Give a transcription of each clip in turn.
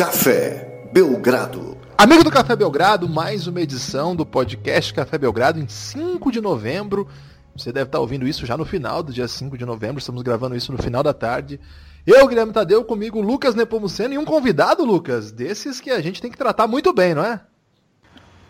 Café Belgrado. Amigo do Café Belgrado, mais uma edição do podcast Café Belgrado em 5 de novembro. Você deve estar ouvindo isso já no final do dia 5 de novembro, estamos gravando isso no final da tarde. Eu, Guilherme Tadeu, comigo Lucas Nepomuceno e um convidado, Lucas, desses que a gente tem que tratar muito bem, não é?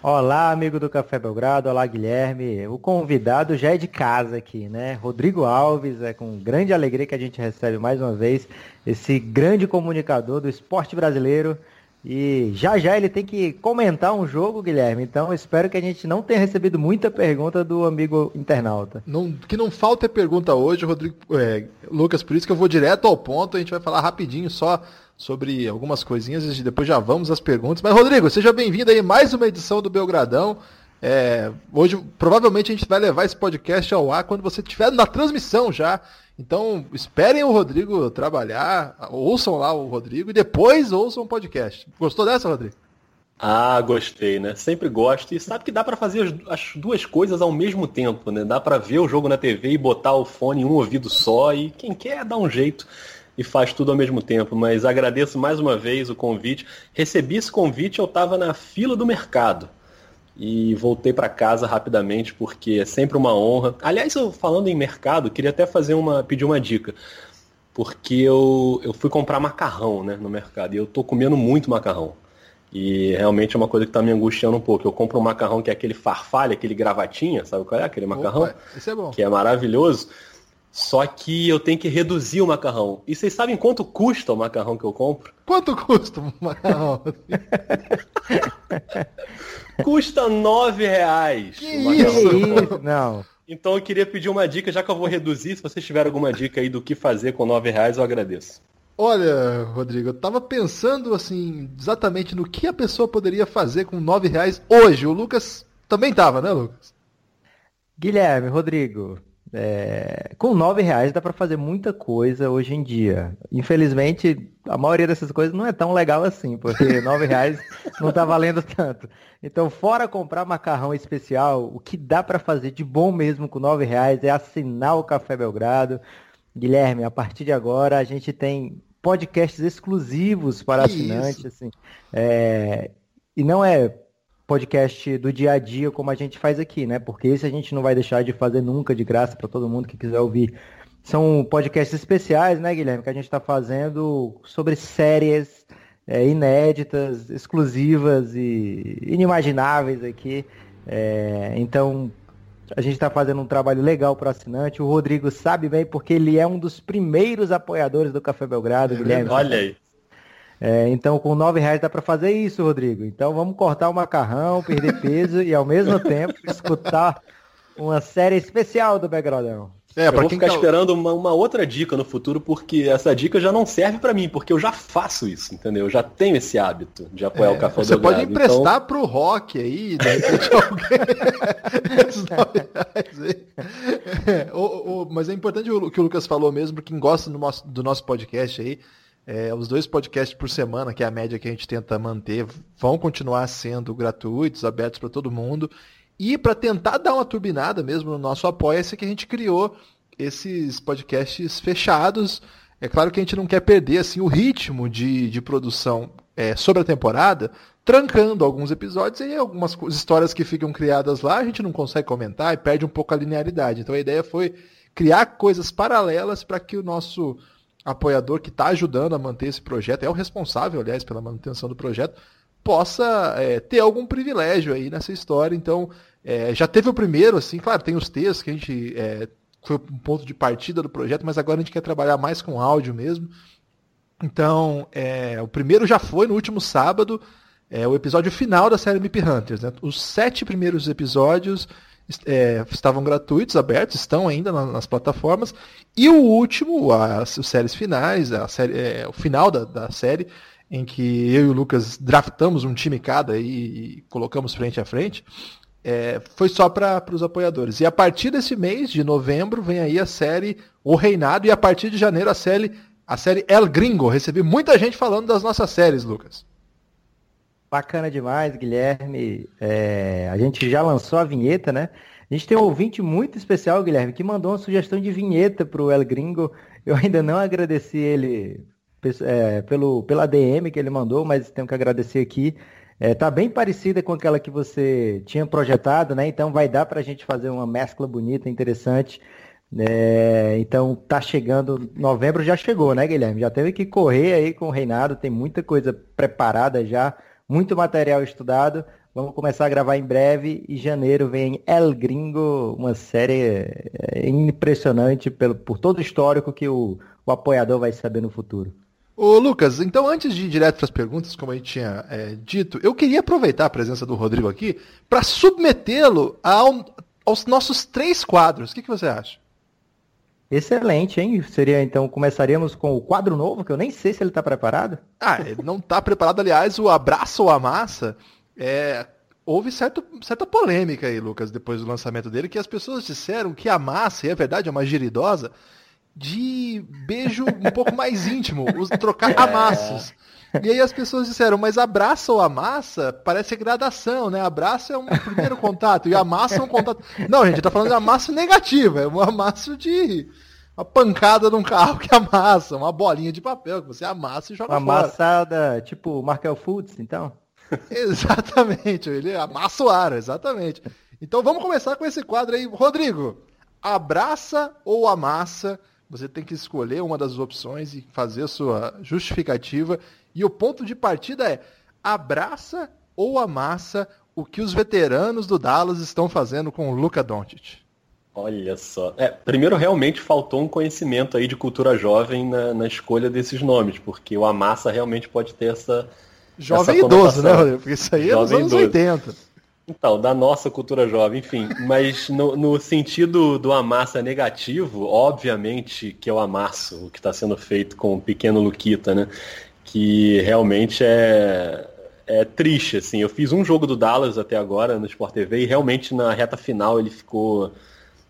Olá, amigo do Café Belgrado, olá Guilherme. O convidado já é de casa aqui, né? Rodrigo Alves, é com grande alegria que a gente recebe mais uma vez esse grande comunicador do esporte brasileiro. E já já ele tem que comentar um jogo, Guilherme. Então espero que a gente não tenha recebido muita pergunta do amigo internauta. Não, que não falta pergunta hoje, Rodrigo, é, Lucas, por isso que eu vou direto ao ponto. A gente vai falar rapidinho só sobre algumas coisinhas e depois já vamos às perguntas. Mas, Rodrigo, seja bem-vindo aí mais uma edição do Belgradão. É, hoje, provavelmente, a gente vai levar esse podcast ao ar quando você estiver na transmissão já. Então, esperem o Rodrigo trabalhar, ouçam lá o Rodrigo e depois ouçam o podcast. Gostou dessa, Rodrigo? Ah, gostei, né? Sempre gosto. E sabe que dá para fazer as, duas coisas ao mesmo tempo, né? Dá para ver o jogo na TV e botar o fone em um ouvido só. E quem quer dá um jeito e faz tudo ao mesmo tempo. Mas agradeço mais uma vez o convite. Recebi esse convite, eu estava na fila do mercado. E voltei para casa rapidamente porque é sempre uma honra. Aliás, eu, falando em mercado, queria até fazer uma pedir uma dica. Porque eu, eu fui comprar macarrão né, no mercado e eu tô comendo muito macarrão. E realmente é uma coisa que está me angustiando um pouco. Eu compro um macarrão que é aquele farfalha, aquele gravatinha, sabe qual é? Aquele macarrão? Opa, é bom. Que é maravilhoso. Só que eu tenho que reduzir o macarrão. E vocês sabem quanto custa o macarrão que eu compro? Quanto custa o macarrão? custa nove reais. Que isso? Não. Então eu queria pedir uma dica, já que eu vou reduzir. Se vocês tiverem alguma dica aí do que fazer com nove reais, eu agradeço. Olha, Rodrigo, eu tava pensando assim, exatamente no que a pessoa poderia fazer com nove reais hoje. O Lucas também tava, né, Lucas? Guilherme, Rodrigo, é, com nove reais dá para fazer muita coisa hoje em dia. Infelizmente, a maioria dessas coisas não é tão legal assim, porque nove reais não tá valendo tanto. Então, fora comprar macarrão especial, o que dá para fazer de bom mesmo com nove reais é assinar o Café Belgrado. Guilherme, a partir de agora a gente tem podcasts exclusivos para assinantes, assim. É, e não é podcast do dia a dia como a gente faz aqui, né? Porque esse a gente não vai deixar de fazer nunca de graça para todo mundo que quiser ouvir. São podcasts especiais, né, Guilherme, que a gente está fazendo sobre séries é, inéditas, exclusivas e inimagináveis aqui. É, então, a gente está fazendo um trabalho legal para o assinante. O Rodrigo sabe bem porque ele é um dos primeiros apoiadores do Café Belgrado, Guilherme. Olha aí. É, então, com nove reais dá para fazer isso, Rodrigo. Então, vamos cortar o macarrão, perder peso e, ao mesmo tempo, escutar uma série especial do Begrodão. É, eu vou ficar tá... esperando uma, uma, outra dica no futuro, porque essa dica já não serve para mim, porque eu já faço isso, entendeu? Eu já tenho esse hábito de apoiar é, o Café Você pode emprestar então... pro rock aí, de repente alguém... é, o, o, mas é importante o que o Lucas falou mesmo, quem gosta do nosso, do nosso podcast aí, é, os dois podcasts por semana, que é a média que a gente tenta manter, vão continuar sendo gratuitos, abertos para todo mundo. E para tentar dar uma turbinada mesmo no nosso apoia-se que a gente criou esses podcasts fechados. É claro que a gente não quer perder assim o ritmo de, de produção é, sobre a temporada, trancando alguns episódios e algumas histórias que ficam criadas lá a gente não consegue comentar e perde um pouco a linearidade. Então a ideia foi criar coisas paralelas para que o nosso apoiador que está ajudando a manter esse projeto, é o responsável, aliás, pela manutenção do projeto, possa é, ter algum privilégio aí nessa história. Então, é, já teve o primeiro, assim, claro, tem os textos que a gente é, foi um ponto de partida do projeto, mas agora a gente quer trabalhar mais com áudio mesmo. Então, é, o primeiro já foi no último sábado, é o episódio final da série Mip Hunters. Né? Os sete primeiros episódios é, estavam gratuitos, abertos, estão ainda nas, nas plataformas. E o último, as, as séries finais, a série, é, o final da, da série, em que eu e o Lucas draftamos um time cada e, e colocamos frente a frente, é, foi só para os apoiadores. E a partir desse mês de novembro vem aí a série O Reinado e a partir de janeiro a série a série El Gringo. Recebi muita gente falando das nossas séries, Lucas. Bacana demais, Guilherme. É, a gente já lançou a vinheta, né? A gente tem um ouvinte muito especial, Guilherme, que mandou uma sugestão de vinheta para o El Gringo. Eu ainda não agradeci ele é, pelo, pela DM que ele mandou, mas tenho que agradecer aqui. É, tá bem parecida com aquela que você tinha projetado, né? Então vai dar para a gente fazer uma mescla bonita, interessante. É, então tá chegando, novembro já chegou, né, Guilherme? Já teve que correr aí com o Reinado, tem muita coisa preparada já, muito material estudado. Vamos começar a gravar em breve. E janeiro vem El Gringo, uma série é, impressionante pelo, por todo o histórico que o, o apoiador vai saber no futuro. Ô Lucas, então antes de ir direto para as perguntas, como a gente tinha é, dito, eu queria aproveitar a presença do Rodrigo aqui para submetê-lo ao, aos nossos três quadros. O que, que você acha? Excelente, hein? Seria então, começaríamos com o quadro novo, que eu nem sei se ele está preparado. Ah, ele não está preparado, aliás, o abraço ou a massa. É, houve certo, certa polêmica aí, Lucas, depois do lançamento dele, que as pessoas disseram que a massa, e é verdade, é uma giridosa, de beijo um pouco mais íntimo, os trocar amassos. E aí as pessoas disseram, mas abraço ou amassa parece gradação, né? Abraço é um primeiro contato e amassa é um contato. Não, gente, tá falando de amasso negativo, é um amasso de uma pancada num carro que amassa, uma bolinha de papel que você amassa e joga uma fora. Amassada, tipo Markel Foods, então? exatamente, ele amassa o ar, exatamente. Então vamos começar com esse quadro aí. Rodrigo, abraça ou amassa? Você tem que escolher uma das opções e fazer a sua justificativa. E o ponto de partida é: abraça ou amassa o que os veteranos do Dallas estão fazendo com o Luca Doncic? Olha só. É, primeiro, realmente faltou um conhecimento aí de cultura jovem na, na escolha desses nomes, porque o amassa realmente pode ter essa. Jovem essa idoso, né, Rodrigo? Porque isso aí jovem é dos anos idoso. 80. Então, da nossa cultura jovem, enfim. Mas no, no sentido do amassa negativo, obviamente que eu amasso o que está sendo feito com o pequeno Luquita, né? Que realmente é, é triste, assim. Eu fiz um jogo do Dallas até agora no Sport TV e realmente na reta final ele ficou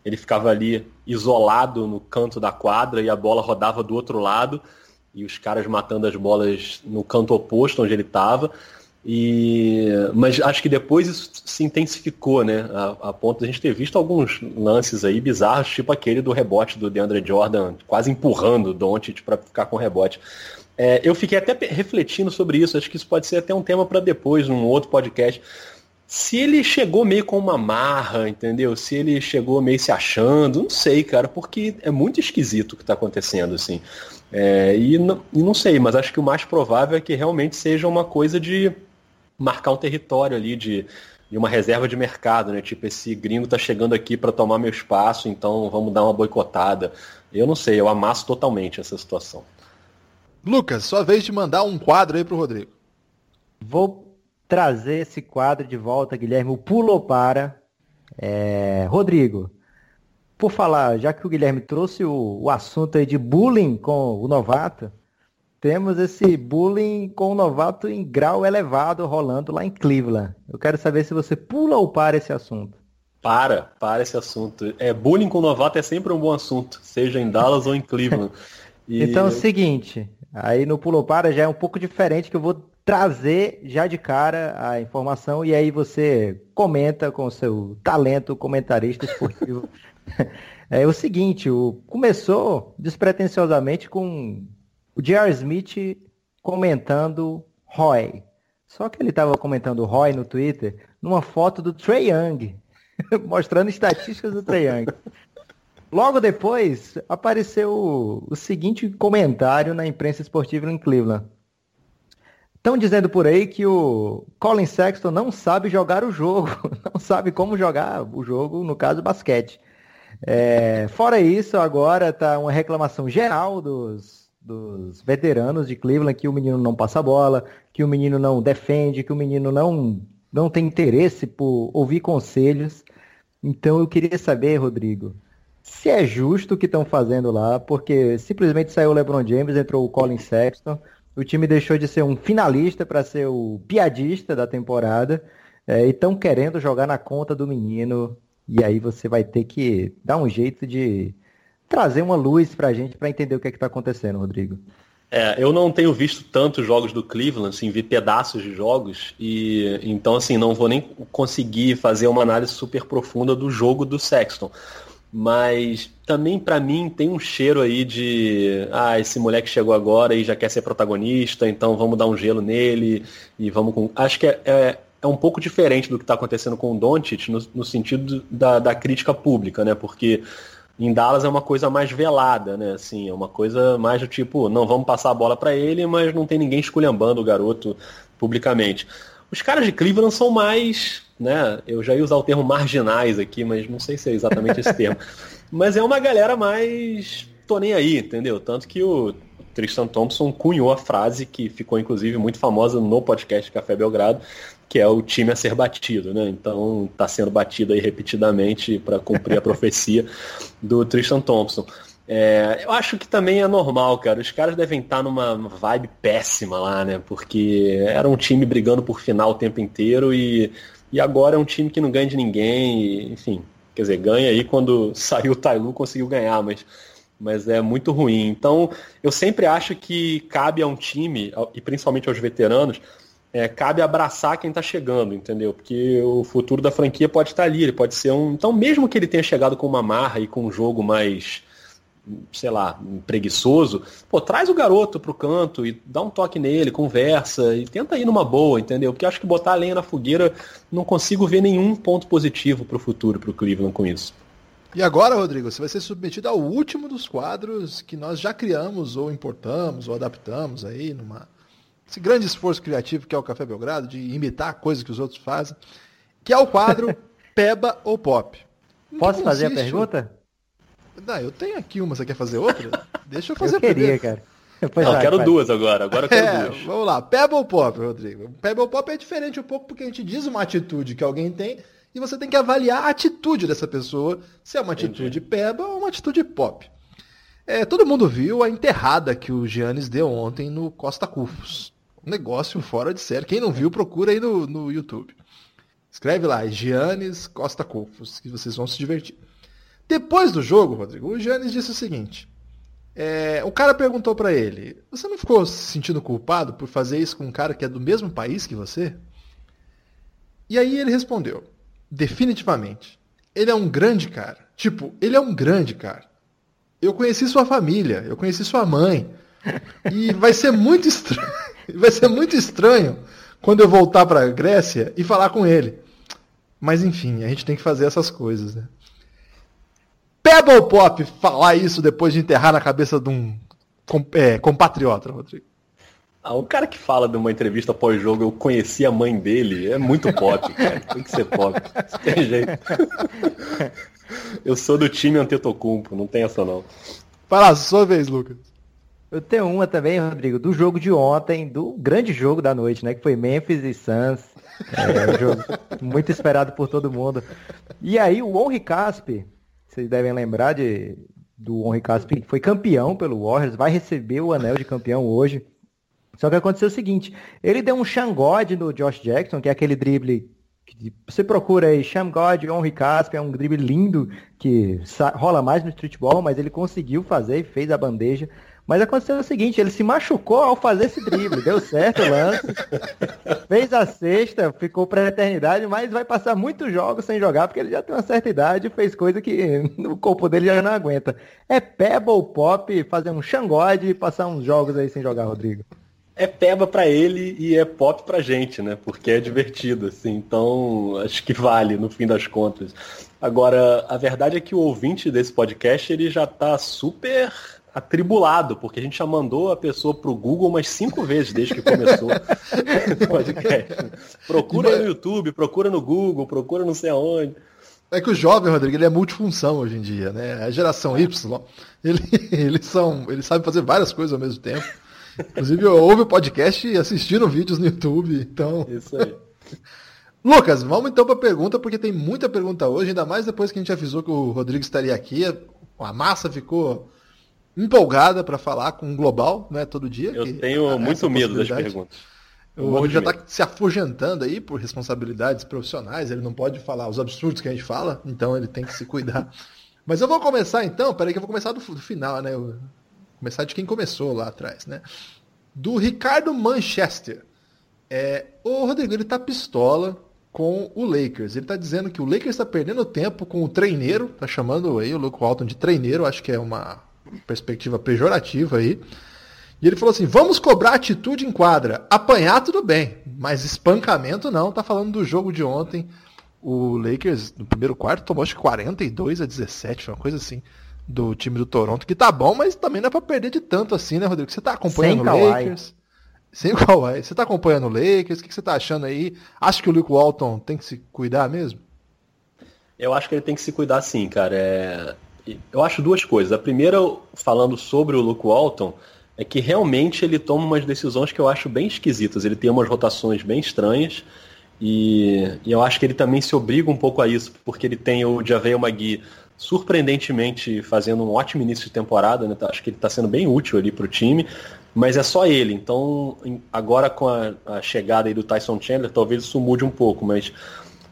ele ficava ali isolado no canto da quadra e a bola rodava do outro lado e os caras matando as bolas no canto oposto onde ele estava. E, mas acho que depois isso se intensificou, né? A, a ponto de a gente ter visto alguns lances aí bizarros, tipo aquele do rebote do DeAndre Jordan, quase empurrando o Doncic para ficar com o rebote. É, eu fiquei até refletindo sobre isso, acho que isso pode ser até um tema para depois, num outro podcast. Se ele chegou meio com uma marra, entendeu? Se ele chegou meio se achando, não sei, cara, porque é muito esquisito o que está acontecendo, assim. É, e, não, e não sei, mas acho que o mais provável é que realmente seja uma coisa de marcar um território ali, de, de uma reserva de mercado, né? Tipo, esse gringo tá chegando aqui para tomar meu espaço, então vamos dar uma boicotada. Eu não sei, eu amasso totalmente essa situação. Lucas, sua vez de mandar um quadro aí pro Rodrigo. Vou trazer esse quadro de volta, Guilherme. O Pulou para. É... Rodrigo, por falar, já que o Guilherme trouxe o, o assunto aí de bullying com o novato, temos esse bullying com o novato em grau elevado rolando lá em Cleveland. Eu quero saber se você pula ou para esse assunto. Para, para esse assunto. É, bullying com o novato é sempre um bom assunto, seja em Dallas ou em Cleveland. E... Então é o seguinte, Aí no Pulo Para já é um pouco diferente, que eu vou trazer já de cara a informação e aí você comenta com o seu talento comentarista esportivo. é o seguinte, o, começou despretensiosamente com o J.R. Smith comentando Roy. Só que ele estava comentando Roy no Twitter numa foto do Trey Young, mostrando estatísticas do Trey Young. Logo depois, apareceu o, seguinte comentário na imprensa esportiva em Cleveland. Estão dizendo por aí que o Colin Sexton não sabe jogar o jogo, não sabe como jogar o jogo, no caso basquete. É, fora isso, agora está uma reclamação geral dos, dos veteranos de Cleveland que o menino não passa bola, que o menino não defende, que o menino não, não tem interesse por ouvir conselhos. Então eu queria saber, Rodrigo, se é justo o que estão fazendo lá, porque simplesmente saiu o LeBron James, entrou o Colin Sexton, o time deixou de ser um finalista para ser o piadista da temporada, é, e estão querendo jogar na conta do menino, e aí você vai ter que dar um jeito de trazer uma luz para a gente para entender o que é está acontecendo, Rodrigo. É, eu não tenho visto tantos jogos do Cleveland, assim, vi pedaços de jogos, e então assim, não vou nem conseguir fazer uma análise super profunda do jogo do Sexton. Mas também para mim tem um cheiro aí de ah, esse moleque chegou agora e já quer ser protagonista, então vamos dar um gelo nele e vamos com. Acho que é, é, é um pouco diferente do que está acontecendo com o Doncic no, no sentido da, da crítica pública, né? Porque em Dallas é uma coisa mais velada, né? Assim, é uma coisa mais do tipo, não vamos passar a bola para ele, mas não tem ninguém esculhambando o garoto publicamente. Os caras de Cleveland são mais, né? Eu já ia usar o termo marginais aqui, mas não sei se é exatamente esse termo. Mas é uma galera mais tô nem aí, entendeu? Tanto que o Tristan Thompson cunhou a frase que ficou inclusive muito famosa no podcast Café Belgrado, que é o time a ser batido, né? Então está sendo batido aí repetidamente para cumprir a profecia do Tristan Thompson. É, eu acho que também é normal, cara. Os caras devem estar numa vibe péssima lá, né? Porque era um time brigando por final o tempo inteiro e, e agora é um time que não ganha de ninguém. E, enfim, quer dizer, ganha aí quando saiu o Tailu conseguiu ganhar, mas, mas é muito ruim. Então, eu sempre acho que cabe a um time, e principalmente aos veteranos, é, cabe abraçar quem está chegando, entendeu? Porque o futuro da franquia pode estar ali, ele pode ser um. Então, mesmo que ele tenha chegado com uma marra e com um jogo mais sei lá, preguiçoso, pô, traz o garoto pro canto e dá um toque nele, conversa e tenta ir numa boa, entendeu? Porque acho que botar a lenha na fogueira, não consigo ver nenhum ponto positivo pro futuro pro Cleveland com isso. E agora, Rodrigo, você vai ser submetido ao último dos quadros que nós já criamos ou importamos ou adaptamos aí numa esse grande esforço criativo que é o Café Belgrado de imitar coisas que os outros fazem, que é o quadro Peba ou Pop. Posso fazer a pergunta? Não, eu tenho aqui uma, você quer fazer outra? Deixa eu fazer eu queria, cara. Depois não, eu quero duas agora. Agora eu quero é, duas. Vamos lá. Pebble Pop, Rodrigo. Pebble Pop é diferente um pouco porque a gente diz uma atitude que alguém tem e você tem que avaliar a atitude dessa pessoa, se é uma atitude Entendi. Pebble ou uma atitude Pop. É, todo mundo viu a enterrada que o Giannis deu ontem no Costa Cufos. Um negócio fora de série. Quem não viu, procura aí no, no YouTube. Escreve lá, Giannis Costa Cufos, que vocês vão se divertir. Depois do jogo, Rodrigo, o Giannis disse o seguinte. É, o cara perguntou para ele: Você não ficou se sentindo culpado por fazer isso com um cara que é do mesmo país que você? E aí ele respondeu: Definitivamente. Ele é um grande cara. Tipo, ele é um grande cara. Eu conheci sua família, eu conheci sua mãe. E vai ser muito estranho. Vai ser muito estranho quando eu voltar para a Grécia e falar com ele. Mas enfim, a gente tem que fazer essas coisas, né? Pebble Pop falar isso depois de enterrar na cabeça de um é, compatriota, Rodrigo? Ah, o cara que fala de uma entrevista pós-jogo, eu conheci a mãe dele, é muito pop, cara. Tem que ser pop. Não tem jeito. Eu sou do time Antetokounmpo, não tem essa não. Vai lá, sua vez, Lucas. Eu tenho uma também, Rodrigo, do jogo de ontem, do grande jogo da noite, né? Que foi Memphis e Suns. É, um jogo muito esperado por todo mundo. E aí o Henri Caspi, vocês devem lembrar de, do Henri Caspi, foi campeão pelo Warriors, vai receber o anel de campeão hoje. Só que aconteceu o seguinte, ele deu um Shangod no Josh Jackson, que é aquele drible que você procura aí, Shamgod, Henri Caspi, é um drible lindo que rola mais no streetball, mas ele conseguiu fazer e fez a bandeja. Mas aconteceu o seguinte, ele se machucou ao fazer esse drible, deu certo o lance, fez a sexta, ficou para a eternidade, mas vai passar muitos jogos sem jogar, porque ele já tem uma certa idade e fez coisa que o corpo dele já não aguenta. É pebble pop, fazer um xangode e passar uns jogos aí sem jogar, Rodrigo. É peba para ele e é pop pra gente, né? Porque é divertido, assim. Então, acho que vale, no fim das contas. Agora, a verdade é que o ouvinte desse podcast, ele já tá super atribulado, porque a gente já mandou a pessoa pro Google umas cinco vezes desde que começou o podcast. Procura no YouTube, procura no Google, procura não sei aonde. É que o jovem, Rodrigo, ele é multifunção hoje em dia, né? A geração Y, ele, eles são, eles sabem fazer várias coisas ao mesmo tempo. Inclusive, ouve o podcast e assistiram vídeos no YouTube, então... Isso aí. Lucas, vamos então para a pergunta, porque tem muita pergunta hoje, ainda mais depois que a gente avisou que o Rodrigo estaria aqui. A massa ficou empolgada para falar com o Global, né, todo dia. Eu tenho muito medo das perguntas. O Rodrigo já está se afugentando aí por responsabilidades profissionais, ele não pode falar os absurdos que a gente fala, então ele tem que se cuidar. Mas eu vou começar então, peraí que eu vou começar do, do final, né? Eu, começar de quem começou lá atrás, né? Do Ricardo Manchester. É, o Rodrigo, ele tá pistola com o Lakers. Ele está dizendo que o Lakers está perdendo tempo com o treineiro, tá chamando aí o Luke Walton de treineiro, acho que é uma perspectiva pejorativa aí. E ele falou assim: vamos cobrar atitude em quadra. Apanhar tudo bem, mas espancamento não. Tá falando do jogo de ontem. O Lakers, no primeiro quarto, tomou acho que 42 a 17, foi uma coisa assim, do time do Toronto, que tá bom, mas também não é pra perder de tanto assim, né, Rodrigo? Você tá acompanhando o Lakers? Sem Kawhi. Você tá acompanhando o Lakers? O que você tá achando aí? Acha que o Luke Walton tem que se cuidar mesmo? Eu acho que ele tem que se cuidar sim, cara. É... Eu acho duas coisas. A primeira, falando sobre o Luke Walton, é que realmente ele toma umas decisões que eu acho bem esquisitas. Ele tem umas rotações bem estranhas. E, e eu acho que ele também se obriga um pouco a isso, porque ele tem o Javel Magui surpreendentemente fazendo um ótimo início de temporada. Né? Acho que ele está sendo bem útil ali para o time, mas é só ele. Então, agora com a, a chegada do Tyson Chandler, talvez isso mude um pouco, mas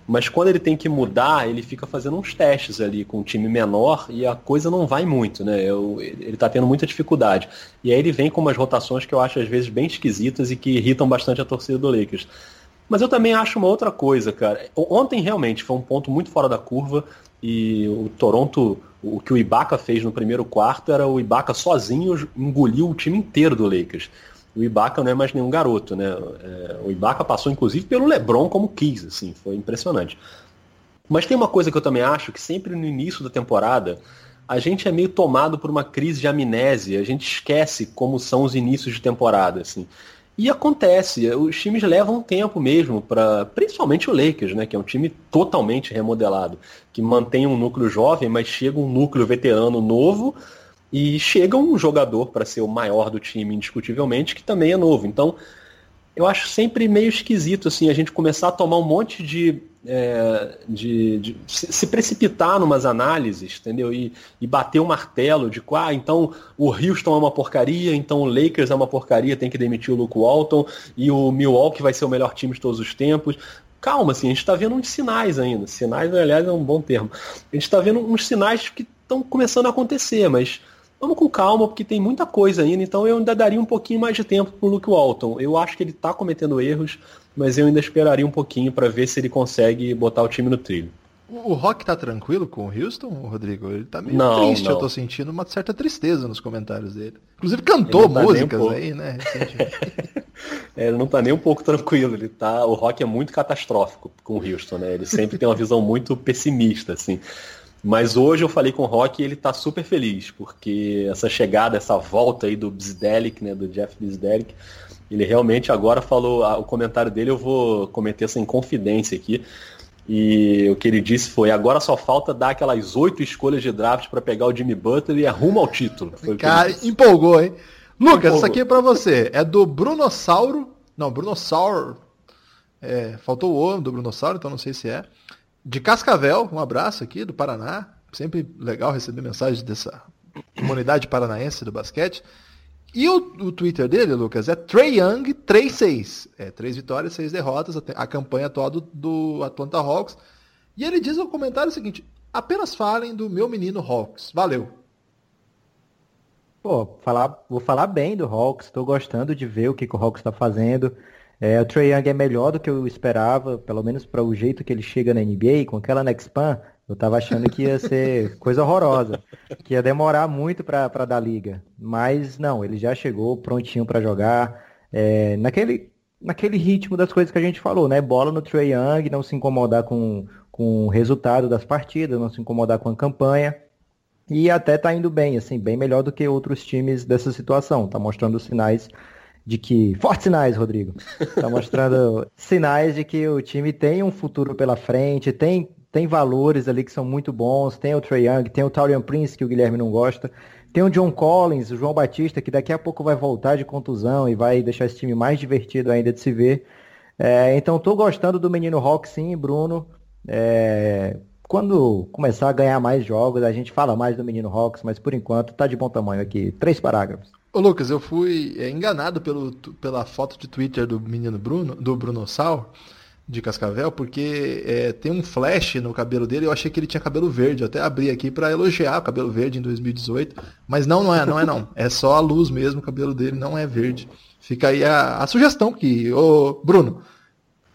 mas quando ele tem que mudar, ele fica fazendo uns testes ali com um time menor e a coisa não vai muito, né? Eu, ele está tendo muita dificuldade. E aí ele vem com umas rotações que eu acho às vezes bem esquisitas e que irritam bastante a torcida do Lakers. Mas eu também acho uma outra coisa, cara. Ontem realmente foi um ponto muito fora da curva e o Toronto, o que o Ibaka fez no primeiro quarto era o Ibaka sozinho engoliu o time inteiro do Lakers o Ibaka não é mais nenhum garoto, né? É, o Ibaka passou inclusive pelo LeBron como quis, assim, foi impressionante. Mas tem uma coisa que eu também acho que sempre no início da temporada a gente é meio tomado por uma crise de amnésia, a gente esquece como são os inícios de temporada, assim. E acontece, os times levam tempo mesmo para, principalmente o Lakers, né, que é um time totalmente remodelado, que mantém um núcleo jovem, mas chega um núcleo veterano novo e chega um jogador para ser o maior do time, indiscutivelmente, que também é novo. Então, eu acho sempre meio esquisito assim a gente começar a tomar um monte de. É, de, de se precipitar numas análises, entendeu? E, e bater o um martelo de ah, então o Houston é uma porcaria, então o Lakers é uma porcaria, tem que demitir o Luke Walton, e o Milwaukee vai ser o melhor time de todos os tempos calma, assim, a gente está vendo uns sinais ainda. Sinais, aliás, é um bom termo. A gente está vendo uns sinais que estão começando a acontecer, mas Vamos com calma, porque tem muita coisa ainda, então eu ainda daria um pouquinho mais de tempo pro Luke Walton. Eu acho que ele está cometendo erros, mas eu ainda esperaria um pouquinho para ver se ele consegue botar o time no trilho. O Rock tá tranquilo com o Houston, Rodrigo? Ele tá meio não, triste, não. eu tô sentindo uma certa tristeza nos comentários dele. Inclusive cantou tá músicas um aí, né? é, ele não tá nem um pouco tranquilo, ele tá. O Rock é muito catastrófico com o Houston, né? Ele sempre tem uma visão muito pessimista, assim. Mas hoje eu falei com o Rock e ele tá super feliz, porque essa chegada, essa volta aí do Bzdelic, né, do Jeff Bzdelic, ele realmente agora falou, o comentário dele eu vou cometer essa inconfidência aqui, e o que ele disse foi, agora só falta dar aquelas oito escolhas de draft para pegar o Jimmy Butler e arruma ao título. Cara, empolgou, hein? Lucas, empolgou. essa aqui é para você. É do Brunossauro. Não, Brunossauro. É, faltou o O do Brunossauro, então não sei se é de Cascavel, um abraço aqui do Paraná. Sempre legal receber mensagens dessa comunidade paranaense do basquete. E o, o Twitter dele, Lucas, é Young 36. É, três vitórias, seis derrotas, a, a campanha atual do, do, Atlanta Hawks. E ele diz no comentário o seguinte: apenas falem do meu menino Hawks. Valeu. Pô, falar, vou falar bem do Hawks, estou gostando de ver o que, que o Hawks está fazendo. É, o Trae Young é melhor do que eu esperava, pelo menos para o jeito que ele chega na NBA, com aquela Nexpan, eu tava achando que ia ser coisa horrorosa, que ia demorar muito para dar liga. Mas não, ele já chegou prontinho para jogar, é, naquele, naquele ritmo das coisas que a gente falou, né? Bola no Trae Young, não se incomodar com, com o resultado das partidas, não se incomodar com a campanha. E até tá indo bem, assim, bem melhor do que outros times dessa situação. Tá mostrando sinais de que. Fortes sinais, Rodrigo. Está mostrando sinais de que o time tem um futuro pela frente, tem, tem valores ali que são muito bons. Tem o Trey Young, tem o Taurian Prince, que o Guilherme não gosta. Tem o John Collins, o João Batista, que daqui a pouco vai voltar de contusão e vai deixar esse time mais divertido ainda de se ver. É, então estou gostando do menino Rock, sim, Bruno. É, quando começar a ganhar mais jogos, a gente fala mais do menino Hawks, mas por enquanto tá de bom tamanho aqui. Três parágrafos. Ô Lucas, eu fui é, enganado pelo, pela foto de Twitter do menino Bruno, do Bruno Sal, de Cascavel, porque é, tem um flash no cabelo dele, eu achei que ele tinha cabelo verde. Eu até abri aqui para elogiar o cabelo verde em 2018, mas não, não é, não é não. É só a luz mesmo, o cabelo dele não é verde. Fica aí a, a sugestão que, ô Bruno,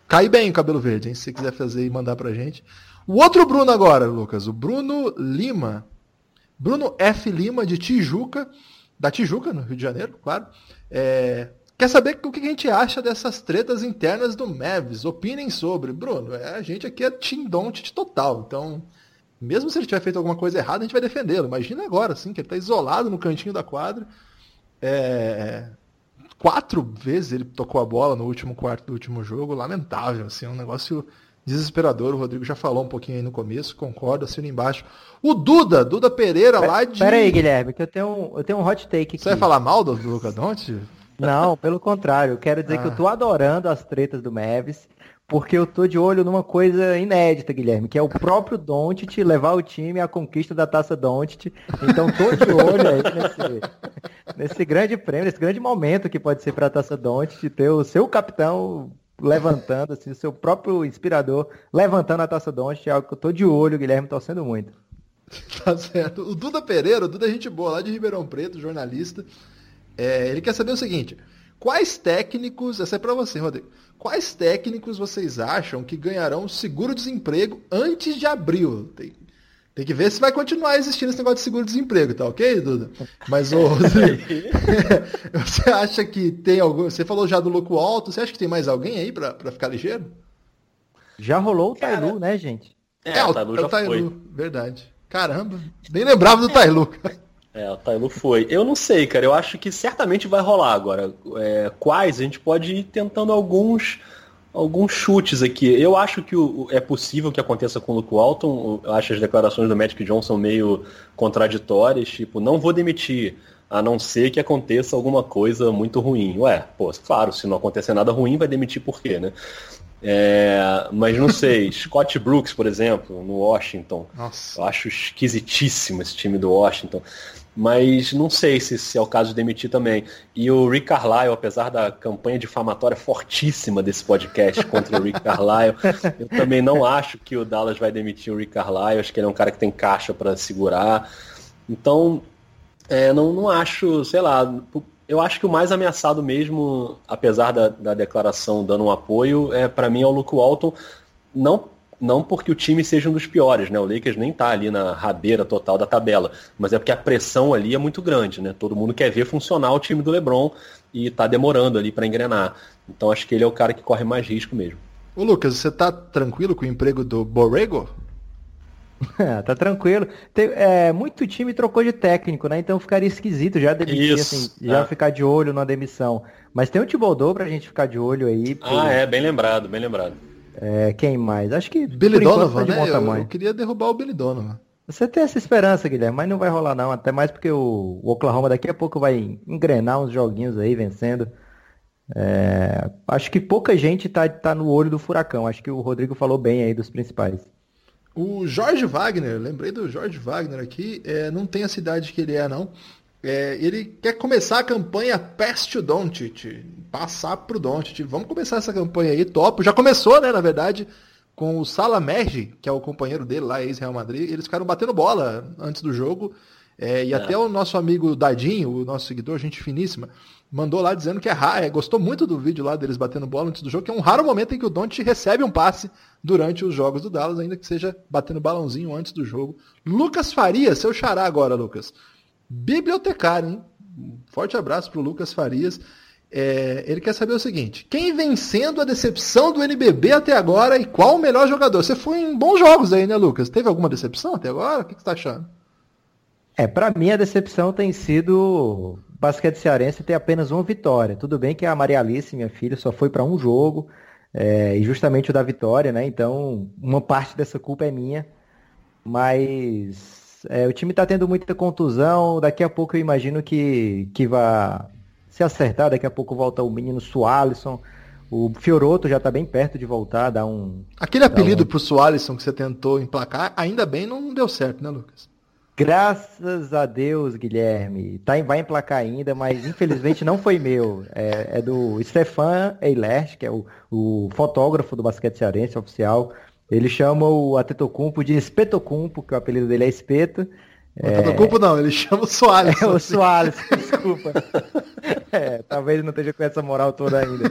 cai bem o cabelo verde, hein? Se você quiser fazer e mandar pra gente. O outro Bruno agora, Lucas, o Bruno Lima. Bruno F. Lima, de Tijuca, da Tijuca, no Rio de Janeiro, claro. É, quer saber o que a gente acha dessas tretas internas do Mavis? Opinem sobre. Bruno, é, a gente aqui é Team Don't total, então mesmo se ele tiver feito alguma coisa errada, a gente vai defendê-lo. Imagina agora, assim, que ele está isolado no cantinho da quadra. É... Quatro vezes ele tocou a bola no último quarto do último jogo. Lamentável, assim, um negócio desesperador. O Rodrigo já falou um pouquinho aí no começo, concordo, assino embaixo. O Duda, Duda Pereira lá de. Pera aí, Guilherme, que eu tenho um, eu tenho um hot take aqui. Você vai falar mal do Luca Donte? Não, pelo contrário. Eu quero dizer ah. que eu tô adorando as tretas do Mavis porque eu tô de olho numa coisa inédita, Guilherme, que é o próprio Doncic levar o time à conquista da Taça Doncic. Então tô de olho aí nesse, nesse grande prêmio, nesse grande momento que pode ser para a Taça Doncic ter o seu capitão levantando, assim, o seu próprio inspirador levantando a Taça Doncic, é algo que eu tô de olho, Guilherme, torcendo muito. Tá certo. O Duda Pereira, o Duda é gente boa, lá de Ribeirão Preto, jornalista, é, ele quer saber o seguinte, quais técnicos, essa é para você, Rodrigo, Quais técnicos vocês acham que ganharão seguro-desemprego antes de abril? Tem, tem que ver se vai continuar existindo esse negócio de seguro-desemprego, tá ok, Duda? Mas, ô, você acha que tem algum. Você falou já do Luco Alto, você acha que tem mais alguém aí para ficar ligeiro? Já rolou o Tailu, né, gente? É, é o, Tailu é já o Tailu, foi. verdade. Caramba, nem lembrava do Tailu. É, o Tailu foi. Eu não sei, cara. Eu acho que certamente vai rolar agora. É, quais? A gente pode ir tentando alguns alguns chutes aqui. Eu acho que o, é possível que aconteça com o Luke Walton. Eu acho as declarações do Magic Johnson meio contraditórias. Tipo, não vou demitir, a não ser que aconteça alguma coisa muito ruim. Ué, pô, claro, se não acontecer nada ruim, vai demitir por quê, né? É, mas não sei, Scott Brooks, por exemplo, no Washington. Nossa. Eu acho esquisitíssimo esse time do Washington mas não sei se, se, é o caso de demitir também. E o Rick Carlisle, apesar da campanha difamatória fortíssima desse podcast contra o Rick Carlisle, eu também não acho que o Dallas vai demitir o Rick Carlisle. Acho que ele é um cara que tem caixa para segurar. Então, é, não, não acho, sei lá, eu acho que o mais ameaçado mesmo, apesar da, da declaração dando um apoio, é para mim é o Luke Walton. Não não porque o time seja um dos piores, né? O Lakers nem tá ali na rabeira total da tabela, mas é porque a pressão ali é muito grande, né? Todo mundo quer ver funcionar o time do LeBron e tá demorando ali para engrenar. Então acho que ele é o cara que corre mais risco mesmo. Ô Lucas, você tá tranquilo com o emprego do Borrego? tá tranquilo. Tem, é, muito time trocou de técnico, né? Então ficaria esquisito já demitir, Isso, assim, é. já ficar de olho na demissão. Mas tem o Thibodeau pra gente ficar de olho aí. Por... Ah, é, bem lembrado, bem lembrado. É, quem mais? Acho que. Billy Donovan, tá né? Eu, eu, queria derrubar o Billy Donovan. Você tem essa esperança, Guilherme, mas não vai rolar não. Até mais porque o, o Oklahoma daqui a pouco vai engrenar uns joguinhos aí vencendo. É, acho que pouca gente tá, tá no olho do furacão. Acho que o Rodrigo falou bem aí dos principais. O Jorge Wagner, lembrei do Jorge Wagner aqui, é, não tem a cidade que ele é, não. É, ele quer começar a campanha Pass to Doncic, passar pro Doncic. Vamos começar essa campanha aí, top. Já começou, né, na verdade, com o Salamerge, que é o companheiro dele lá, ex-Real Madrid. Eles ficaram batendo bola antes do jogo. É, e é. até o nosso amigo Dadinho, o nosso seguidor, gente finíssima, mandou lá dizendo que é raro, é, gostou muito do vídeo lá deles batendo bola antes do jogo, que é um raro momento em que o Doncic recebe um passe durante os jogos do Dallas, ainda que seja batendo balãozinho antes do jogo. Lucas Faria, seu xará agora, Lucas bibliotecário, hein? forte abraço para o Lucas Farias. É, ele quer saber o seguinte: quem vem sendo a decepção do NBB até agora e qual o melhor jogador? Você foi em bons jogos aí, né, Lucas? Teve alguma decepção até agora? O que, você está achando? É, para mim a decepção tem sido o basquete cearense ter apenas uma vitória. Tudo bem que a Maria Alice, minha filha, só foi para um jogo, é, e justamente o da vitória, né? Então, uma parte dessa culpa é minha. Mas é, o time está tendo muita contusão. Daqui a pouco eu imagino que, que vai se acertar. Daqui a pouco volta o menino Sualisson. O Fioroto já está bem perto de voltar, dá um. Aquele apelido um... pro Sualisson que você tentou emplacar, ainda bem não deu certo, né, Lucas? Graças a Deus, Guilherme. Tá, vai emplacar ainda, mas infelizmente não foi meu. É, é do Stefan Eilert, que é o, o fotógrafo do basquete cearense oficial. Ele chama o Atetokounmpo de Espetocumpo, que o apelido dele é Espeto. É... culpa não, ele chama o Soares. É, o assim. Soares, desculpa. É, talvez não esteja com essa moral toda ainda.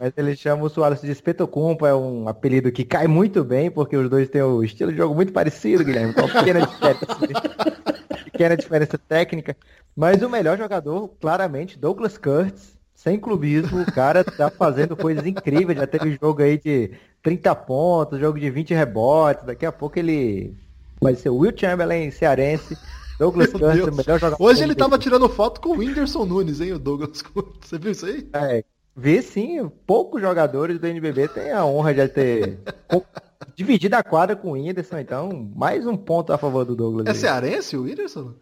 Mas ele chama o Soares de Espetocumpo, é um apelido que cai muito bem, porque os dois têm o estilo de jogo muito parecido, Guilherme, com uma pequena diferença, pequena diferença técnica. Mas o melhor jogador, claramente, Douglas Kurtz, sem clubismo, o cara tá fazendo coisas incríveis, já teve jogo aí de 30 pontos, jogo de 20 rebotes, daqui a pouco ele Vai ser o Will Chamberlain cearense. Douglas Costa, melhor jogador. Hoje ele tava tirando foto com o Whindersson Nunes, hein, o Douglas Você viu isso aí? É, vê sim, poucos jogadores do NBB têm a honra de ter dividido a quadra com o Whindersson, então mais um ponto a favor do Douglas. É aí. cearense o Whindersson?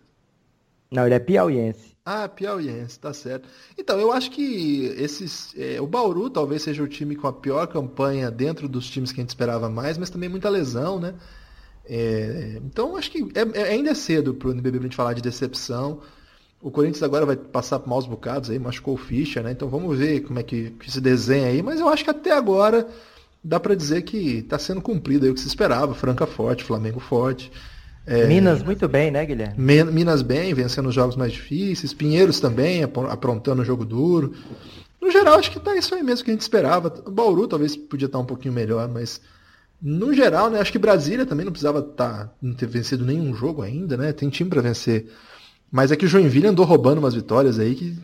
Não, ele é piauiense. Ah, piauiense, tá certo. Então, eu acho que esses, é, o Bauru talvez seja o time com a pior campanha dentro dos times que a gente esperava mais, mas também muita lesão, né? É, então acho que é, é, ainda é cedo para o NBB a gente falar de decepção. O Corinthians agora vai passar por maus bocados aí, machucou o Fischer, né? Então vamos ver como é que, que se desenha aí. Mas eu acho que até agora dá para dizer que está sendo cumprido aí o que se esperava. Franca forte, Flamengo forte. É, Minas muito bem, né, Guilherme? Minas bem, vencendo os jogos mais difíceis. Pinheiros também, aprontando o jogo duro. No geral, acho que tá isso aí mesmo que a gente esperava. O Bauru talvez podia estar um pouquinho melhor, mas no geral, né, acho que Brasília também não precisava tá, não ter vencido nenhum jogo ainda, né? Tem time para vencer. Mas é que o Joinville andou roubando umas vitórias aí que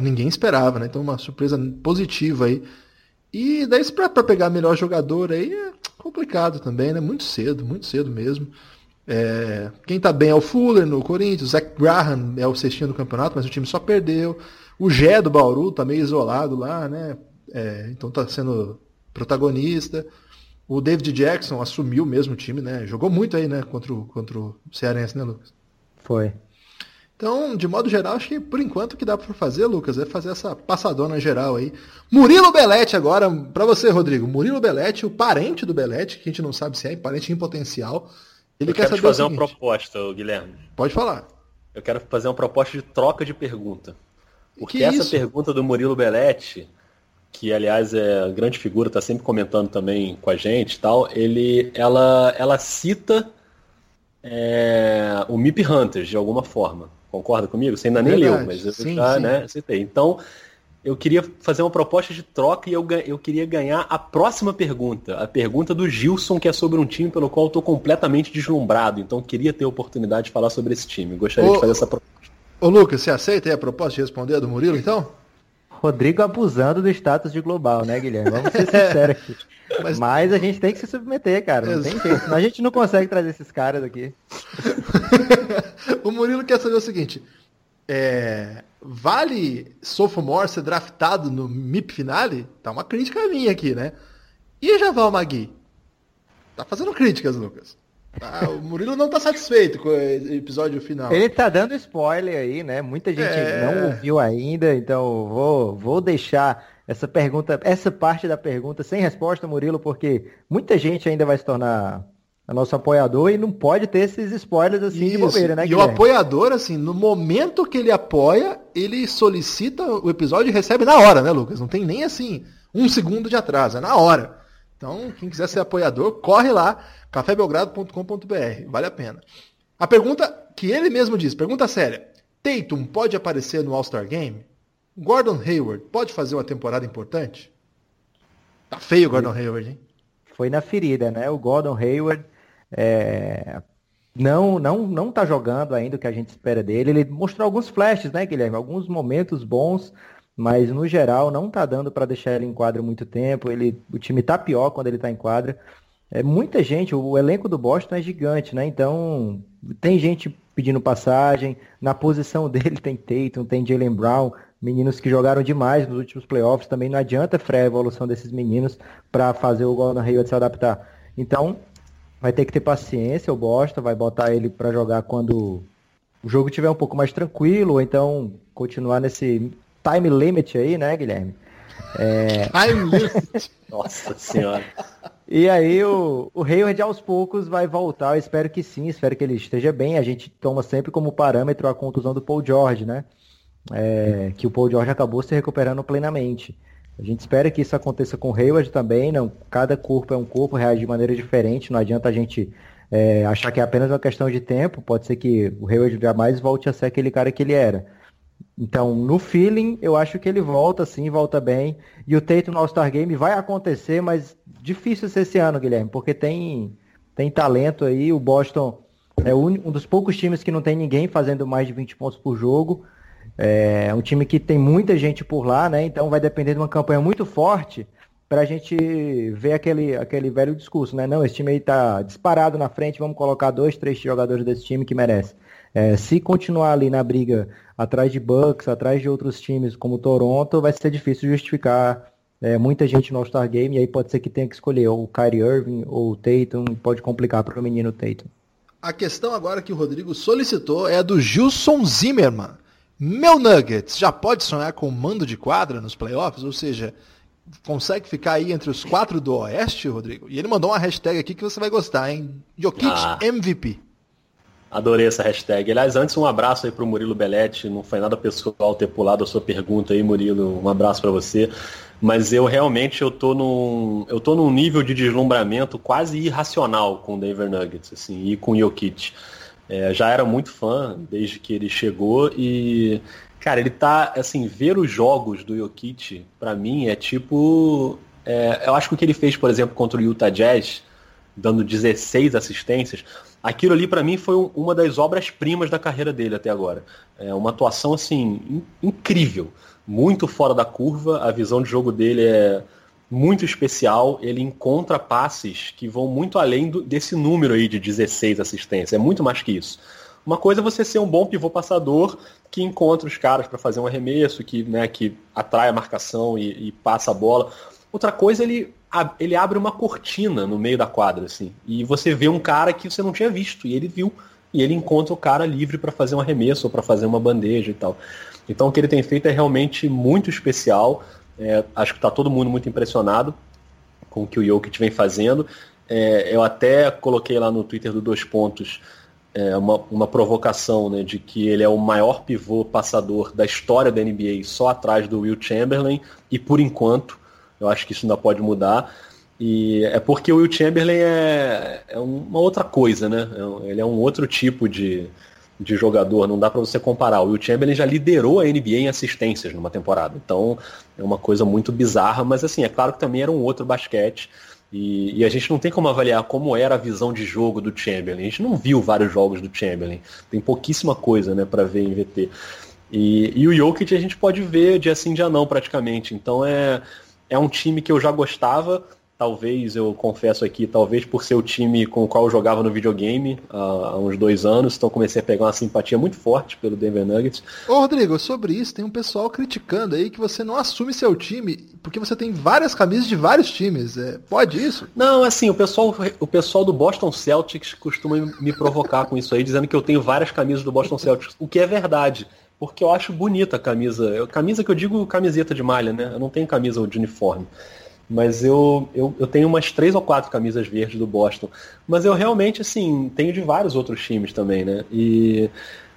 ninguém esperava, né? Então uma surpresa positiva aí. E daí para pegar melhor jogador aí é complicado também, né? Muito cedo, muito cedo mesmo. É, quem tá bem é o Fuller no Corinthians, o Zach Graham é o cestinho do campeonato, mas o time só perdeu. O Gé do Bauru tá meio isolado lá, né? É, então tá sendo protagonista. O David Jackson assumiu mesmo o time, né? Jogou muito aí, né? Contra o, contra o Cearense, né, Lucas? Foi. Então, de modo geral, acho que por enquanto o que dá para fazer, Lucas, é fazer essa passadona geral aí. Murilo Belete agora, para você, Rodrigo. Murilo Belete, o parente do Belete, que a gente não sabe se é, parente em potencial. Ele Eu quer quero te fazer uma proposta, Guilherme. Pode falar. Eu quero fazer uma proposta de troca de pergunta. Porque essa isso? pergunta do Murilo Belete que aliás é grande figura, está sempre comentando também com a gente tal, ele, ela, ela cita é, o Mip Hunters de alguma forma. Concorda comigo? Você ainda nem Verdade. leu, mas eu sim, já sim. Né, citei. Então, eu queria fazer uma proposta de troca e eu, eu queria ganhar a próxima pergunta. A pergunta do Gilson, que é sobre um time pelo qual eu estou completamente deslumbrado. Então, queria ter a oportunidade de falar sobre esse time. Gostaria ô, de fazer essa proposta. Ô, Lucas, você aceita a proposta de responder a do Murilo, então? Rodrigo abusando do status de global, né, Guilherme? Vamos ser sinceros aqui. Mas... Mas... a gente tem que se submeter, cara. Não tem jeito. Senão a gente não consegue trazer esses caras aqui. o Murilo quer saber o seguinte. É... Vale Sophomore ser draftado no MIP Finale? Tá uma crítica minha aqui, né? E Javal Magui? Tá fazendo críticas, Lucas. Ah, o Murilo não tá satisfeito com o episódio final. Ele tá dando spoiler aí, né? Muita gente é... não ouviu ainda, então vou, vou deixar essa pergunta, essa parte da pergunta sem resposta, Murilo, porque muita gente ainda vai se tornar nosso apoiador e não pode ter esses spoilers assim Isso. de bobeira, né? E Guilherme? o apoiador, assim, no momento que ele apoia, ele solicita o episódio e recebe na hora, né, Lucas? Não tem nem assim um segundo de atraso, é na hora. Então, quem quiser ser apoiador, corre lá cafébelgrado.com.br, vale a pena. A pergunta que ele mesmo diz, pergunta séria. Tatum pode aparecer no All-Star Game? Gordon Hayward pode fazer uma temporada importante? Tá feio o Gordon Hayward, hein? Foi na ferida, né? O Gordon Hayward é... não, não, não tá jogando ainda o que a gente espera dele. Ele mostrou alguns flashes, né, Guilherme? Alguns momentos bons, mas no geral não tá dando para deixar ele em quadra muito tempo. Ele, o time tá pior quando ele tá em quadra é muita gente, o elenco do Boston é gigante, né? Então, tem gente pedindo passagem, na posição dele tem Tatum, tem Jalen Brown, meninos que jogaram demais nos últimos playoffs, também não adianta frear a evolução desses meninos para fazer o Golden Hayward se adaptar. Então, vai ter que ter paciência o Boston, vai botar ele para jogar quando o jogo estiver um pouco mais tranquilo, ou então continuar nesse time limit aí, né, Guilherme? É... Time limit. Nossa senhora. E aí o, o Hayward aos poucos vai voltar, eu espero que sim, espero que ele esteja bem. A gente toma sempre como parâmetro a contusão do Paul George, né? É, que o Paul George acabou se recuperando plenamente. A gente espera que isso aconteça com o Hayward também, não, cada corpo é um corpo, reage de maneira diferente, não adianta a gente é, achar que é apenas uma questão de tempo, pode ser que o Hayward jamais volte a ser aquele cara que ele era. Então, no feeling, eu acho que ele volta sim, volta bem. E o Tatum no All-Star Game vai acontecer, mas difícil ser esse ano, Guilherme, porque tem, tem talento aí. O Boston é um dos poucos times que não tem ninguém fazendo mais de 20 pontos por jogo. É um time que tem muita gente por lá, né? Então vai depender de uma campanha muito forte para a gente ver aquele, aquele velho discurso, né? Não, esse time aí tá disparado na frente, vamos colocar dois, três jogadores desse time que merece. É, se continuar ali na briga atrás de Bucks, atrás de outros times como Toronto, vai ser difícil justificar é, muita gente no All-Star Game, e aí pode ser que tenha que escolher ou o Kyrie Irving ou o Tatum, pode complicar para o menino Tatum. A questão agora que o Rodrigo solicitou é a do Gilson Zimmerman. Meu Nuggets já pode sonhar com mando de quadra nos playoffs? Ou seja, consegue ficar aí entre os quatro do Oeste, Rodrigo? E ele mandou uma hashtag aqui que você vai gostar, hein? Jokic ah. MVP. Adorei essa hashtag. Aliás, antes um abraço aí pro Murilo Belletti. Não foi nada pessoal ter pulado a sua pergunta aí, Murilo. Um abraço para você. Mas eu realmente eu tô num eu tô num nível de deslumbramento quase irracional com o Denver Nuggets, assim, e com o Jokic. É, já era muito fã desde que ele chegou e cara, ele tá assim, ver os jogos do Jokic para mim é tipo é, eu acho que o que ele fez, por exemplo, contra o Utah Jazz, dando 16 assistências, aquilo ali para mim foi um, uma das obras-primas da carreira dele até agora. É uma atuação assim in, incrível, muito fora da curva, a visão de jogo dele é muito especial, ele encontra passes que vão muito além do, desse número aí de 16 assistências, é muito mais que isso. Uma coisa é você ser um bom pivô passador que encontra os caras para fazer um arremesso, que, né, que atrai a marcação e, e passa a bola. Outra coisa, ele ele abre uma cortina no meio da quadra, assim, e você vê um cara que você não tinha visto, e ele viu, e ele encontra o cara livre para fazer um arremesso ou para fazer uma bandeja e tal. Então o que ele tem feito é realmente muito especial. É, acho que está todo mundo muito impressionado com o que o Jokic vem fazendo. É, eu até coloquei lá no Twitter do Dois Pontos é, uma, uma provocação né, de que ele é o maior pivô passador da história da NBA, só atrás do Will Chamberlain, e por enquanto eu acho que isso ainda pode mudar. E é porque o Will Chamberlain é, é uma outra coisa, né? É ele é um outro tipo de, de jogador, não dá para você comparar. O Will Chamberlain já liderou a NBA em assistências numa temporada. Então é uma coisa muito bizarra, mas assim, é claro que também era um outro basquete. E, e, a gente não tem como avaliar como era a visão de jogo do Chamberlain. A gente não viu vários jogos do Chamberlain. Tem pouquíssima coisa né, para ver em VT. E, e o Jokic a gente pode ver dia sim, dia não, praticamente. Então é, é um time que eu já gostava, talvez, eu confesso aqui, talvez por ser o time com o qual eu jogava no videogame há uns dois anos, então comecei a pegar uma simpatia muito forte pelo Denver Nuggets. Ô Rodrigo, sobre isso, tem um pessoal criticando aí que você não assume seu time, porque você tem várias camisas de vários times. É, pode isso? Não, assim, o pessoal, o pessoal do Boston Celtics costuma me provocar com isso aí, dizendo que eu tenho várias camisas do Boston Celtics, o que é verdade porque eu acho bonita a camisa. Camisa que eu digo camiseta de malha, né? Eu não tenho camisa de uniforme. Mas eu, eu, eu tenho umas três ou quatro camisas verdes do Boston. Mas eu realmente, assim, tenho de vários outros times também, né? E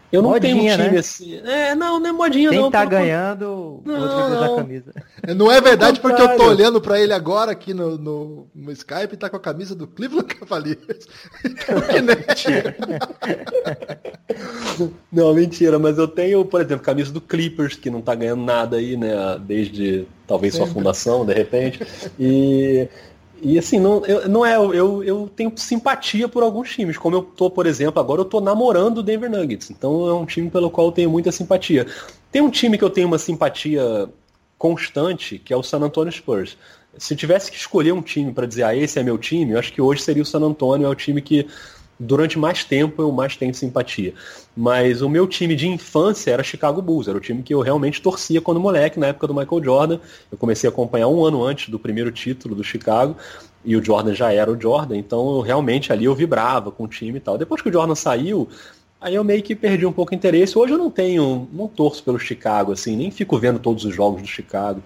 eu não modinha, tenho um time né? assim. É, não, não é modinha Quem não. Quem tá ganhando, não, outro não. camisa. É, não é verdade porque eu tô olhando para ele agora aqui no, no, no, Skype e tá com a camisa do Cleveland Cavaliers. mentira. não, mentira, mas eu tenho, por exemplo, camisa do Clippers, que não tá ganhando nada aí, né, desde talvez sua fundação, de repente. E e assim, não, eu, não é, eu, eu tenho simpatia por alguns times, como eu tô, por exemplo, agora eu tô namorando o Denver Nuggets, então é um time pelo qual eu tenho muita simpatia. Tem um time que eu tenho uma simpatia constante, que é o San Antonio Spurs. Se tivesse que escolher um time para dizer, ah, esse é meu time, eu acho que hoje seria o San Antonio, é o time que durante mais tempo eu mais tenho simpatia. Mas o meu time de infância era Chicago Bulls, era o time que eu realmente torcia quando moleque, na época do Michael Jordan. Eu comecei a acompanhar um ano antes do primeiro título do Chicago, e o Jordan já era o Jordan, então eu, realmente ali eu vibrava com o time e tal. Depois que o Jordan saiu, aí eu meio que perdi um pouco o interesse. Hoje eu não tenho, não torço pelo Chicago, assim, nem fico vendo todos os jogos do Chicago,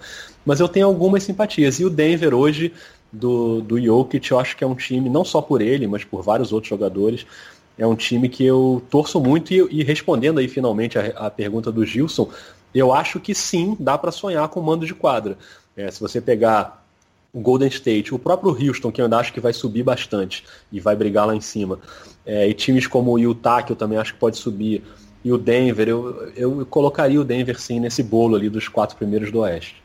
mas eu tenho algumas simpatias. E o Denver hoje do, do Jokic, eu acho que é um time, não só por ele, mas por vários outros jogadores, é um time que eu torço muito e, e respondendo aí finalmente a, a, pergunta do Gilson, eu acho que sim, dá para sonhar com mando de quadra. É, se você pegar o Golden State, o próprio Houston, que eu ainda acho que vai subir bastante e vai brigar lá em cima. É, e times como o Utah, que eu também acho que pode subir, e o Denver, eu, eu colocaria o Denver sim nesse bolo ali dos quatro primeiros do Oeste.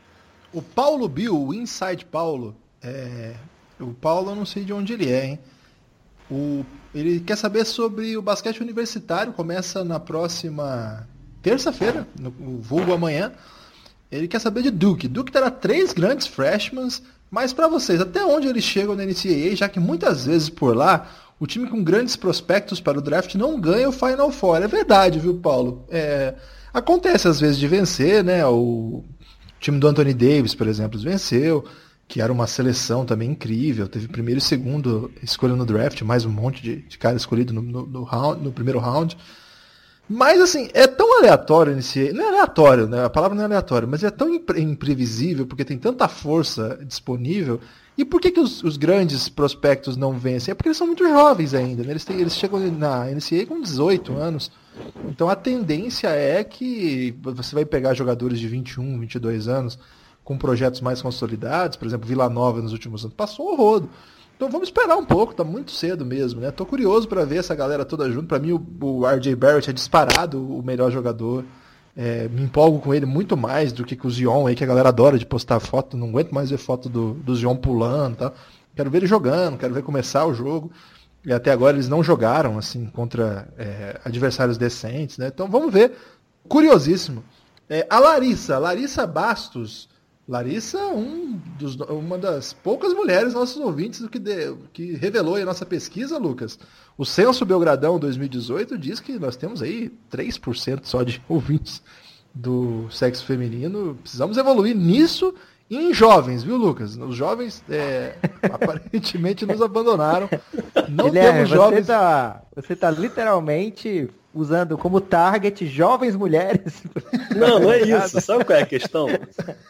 O Paulo Bill, o Inside Paulo, é... o Paulo eu não sei de onde ele é, hein? O... Ele quer saber sobre o basquete universitário, começa na próxima terça-feira, no vulgo amanhã. Ele quer saber de Duke. Duke terá três grandes freshmen, mas para vocês, até onde eles chegam na NCAA, já que muitas vezes por lá o time com grandes prospectos para o draft não ganha o Final Four. É verdade, viu, Paulo? É, acontece às vezes de vencer, né? O time do Anthony Davis, por exemplo, venceu, que era uma seleção também incrível. Teve primeiro e segundo escolha no draft, mais um monte de, de cara escolhido no, no, no, round, no primeiro round. Mas assim, é tão aleatório nesse. Não é aleatório, né? A palavra não é aleatório, mas é tão imprevisível, porque tem tanta força disponível. E por que, que os, os grandes prospectos não vencem? É porque eles são muito jovens ainda, né? Eles, têm, eles chegam na NCAA com 18 anos. Então a tendência é que você vai pegar jogadores de 21, 22 anos com projetos mais consolidados, por exemplo, Vila Nova nos últimos anos, passou o rodo. Então vamos esperar um pouco, tá muito cedo mesmo, né? Tô curioso para ver essa galera toda junto. Para mim o, o RJ Barrett é disparado o melhor jogador. É, me empolgo com ele muito mais do que com o Zion aí, que a galera adora de postar foto. Não aguento mais ver foto do, do Zion pulando tal. Quero ver ele jogando, quero ver começar o jogo. E até agora eles não jogaram assim contra é, adversários decentes, né? Então vamos ver. Curiosíssimo. É, a Larissa, Larissa Bastos Larissa, um dos, uma das poucas mulheres nossos ouvintes que, de, que revelou a nossa pesquisa, Lucas. O Censo Belgradão 2018 diz que nós temos aí 3% só de ouvintes do sexo feminino. Precisamos evoluir nisso e em jovens, viu, Lucas? Os jovens é, aparentemente nos abandonaram. Não Guilherme, temos jovens. Você tá, você tá literalmente usando como target jovens mulheres. Não, não é isso. Sabe qual é a questão?